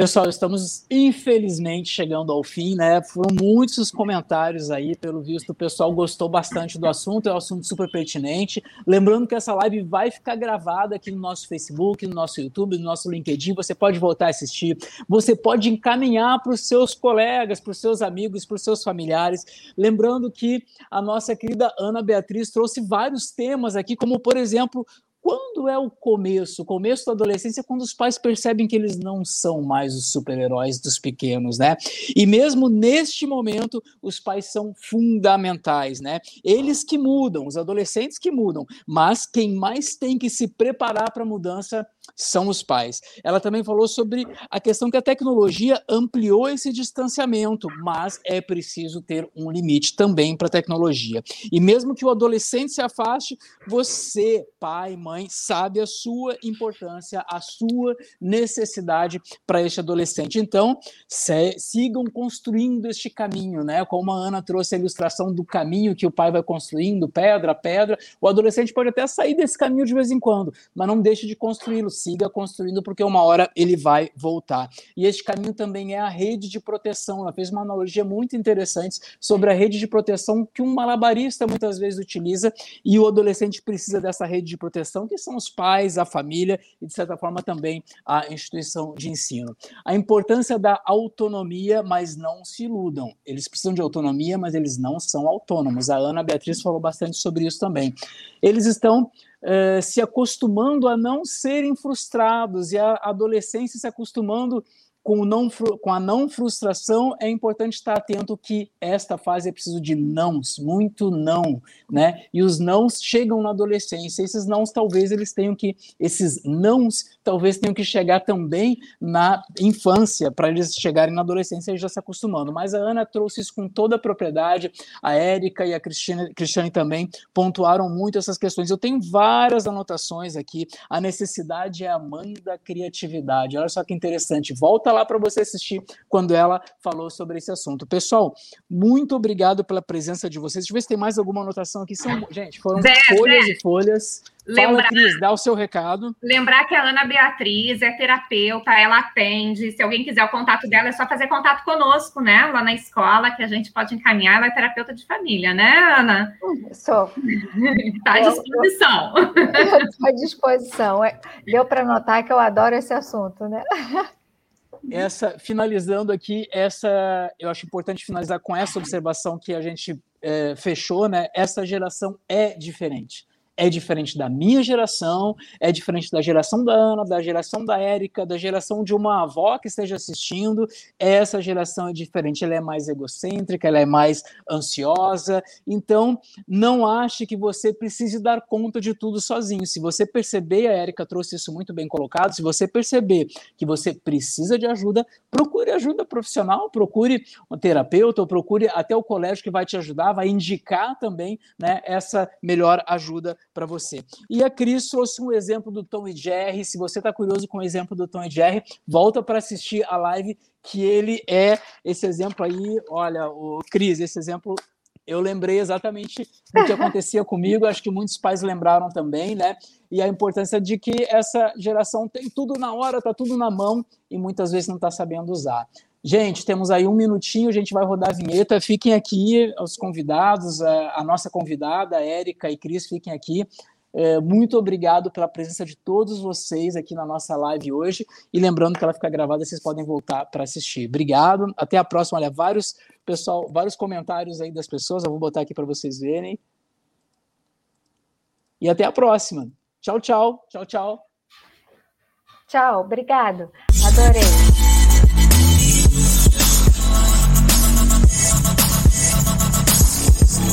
Pessoal, estamos infelizmente chegando ao fim, né? Foram muitos os comentários aí, pelo visto, o pessoal gostou bastante do assunto, é um assunto super pertinente. Lembrando que essa live vai ficar gravada aqui no nosso Facebook, no nosso YouTube, no nosso LinkedIn. Você pode voltar a assistir, você pode encaminhar para os seus colegas, para os seus amigos, para os seus familiares. Lembrando que a nossa querida Ana Beatriz trouxe vários temas aqui, como por exemplo quando é o começo? O começo da adolescência é quando os pais percebem que eles não são mais os super-heróis dos pequenos, né? E mesmo neste momento, os pais são fundamentais, né? Eles que mudam, os adolescentes que mudam, mas quem mais tem que se preparar para a mudança são os pais. Ela também falou sobre a questão que a tecnologia ampliou esse distanciamento, mas é preciso ter um limite também para a tecnologia. E mesmo que o adolescente se afaste, você, pai, mãe, sabe a sua importância, a sua necessidade para este adolescente. Então, se, sigam construindo este caminho, né? Como a Ana trouxe a ilustração do caminho que o pai vai construindo, pedra a pedra, o adolescente pode até sair desse caminho de vez em quando, mas não deixe de construí-lo siga construindo, porque uma hora ele vai voltar. E este caminho também é a rede de proteção. Ela fez uma analogia muito interessante sobre a rede de proteção que um malabarista muitas vezes utiliza, e o adolescente precisa dessa rede de proteção, que são os pais, a família e, de certa forma, também a instituição de ensino. A importância da autonomia, mas não se iludam. Eles precisam de autonomia, mas eles não são autônomos. A Ana Beatriz falou bastante sobre isso também. Eles estão se acostumando a não serem frustrados e a adolescência se acostumando com, não, com a não frustração, é importante estar atento que esta fase é preciso de nãos, muito não, né? E os nãos chegam na adolescência. Esses nãos talvez eles tenham que, esses nãos talvez tenham que chegar também na infância, para eles chegarem na adolescência e já se acostumando. Mas a Ana trouxe isso com toda a propriedade, a Érica e a Cristiane, Cristiane também pontuaram muito essas questões. Eu tenho várias anotações aqui. A necessidade é a mãe da criatividade. Olha só que interessante. Volta lá para você assistir quando ela falou sobre esse assunto. Pessoal, muito obrigado pela presença de vocês. Deixa eu ver se tem mais alguma anotação aqui. São, gente, foram Zé, folhas Zé. e folhas. Lembrar, Fala, Cris, dá o seu recado. Lembrar que a Ana Beatriz é terapeuta, ela atende. Se alguém quiser o contato dela, é só fazer contato conosco, né? Lá na escola, que a gente pode encaminhar. Ela é terapeuta de família, né, Ana? Sou. Está à disposição. Estou à disposição. É, deu para notar que eu adoro esse assunto, né? essa finalizando aqui essa eu acho importante finalizar com essa observação que a gente é, fechou né? Essa geração é diferente é diferente da minha geração, é diferente da geração da Ana, da geração da Érica, da geração de uma avó que esteja assistindo. Essa geração é diferente, ela é mais egocêntrica, ela é mais ansiosa. Então, não ache que você precise dar conta de tudo sozinho. Se você perceber, a Érica trouxe isso muito bem colocado, se você perceber que você precisa de ajuda, procure ajuda profissional, procure um terapeuta, ou procure até o colégio que vai te ajudar, vai indicar também né, essa melhor ajuda para você. E a Cris trouxe um exemplo do Tom e Jerry. Se você está curioso com o exemplo do Tom e Jerry, volta para assistir a live que ele é esse exemplo aí. Olha, o Cris, esse exemplo eu lembrei exatamente do que acontecia comigo, acho que muitos pais lembraram também, né? E a importância de que essa geração tem tudo na hora, está tudo na mão e muitas vezes não está sabendo usar. Gente, temos aí um minutinho, a gente vai rodar a vinheta. Fiquem aqui, os convidados, a, a nossa convidada, Érica e Cris, fiquem aqui. É, muito obrigado pela presença de todos vocês aqui na nossa live hoje. E lembrando que ela fica gravada, vocês podem voltar para assistir. Obrigado. Até a próxima. Olha, vários, pessoal, vários comentários aí das pessoas. Eu vou botar aqui para vocês verem. E até a próxima. Tchau, tchau. Tchau, tchau. Tchau, obrigado. Adorei.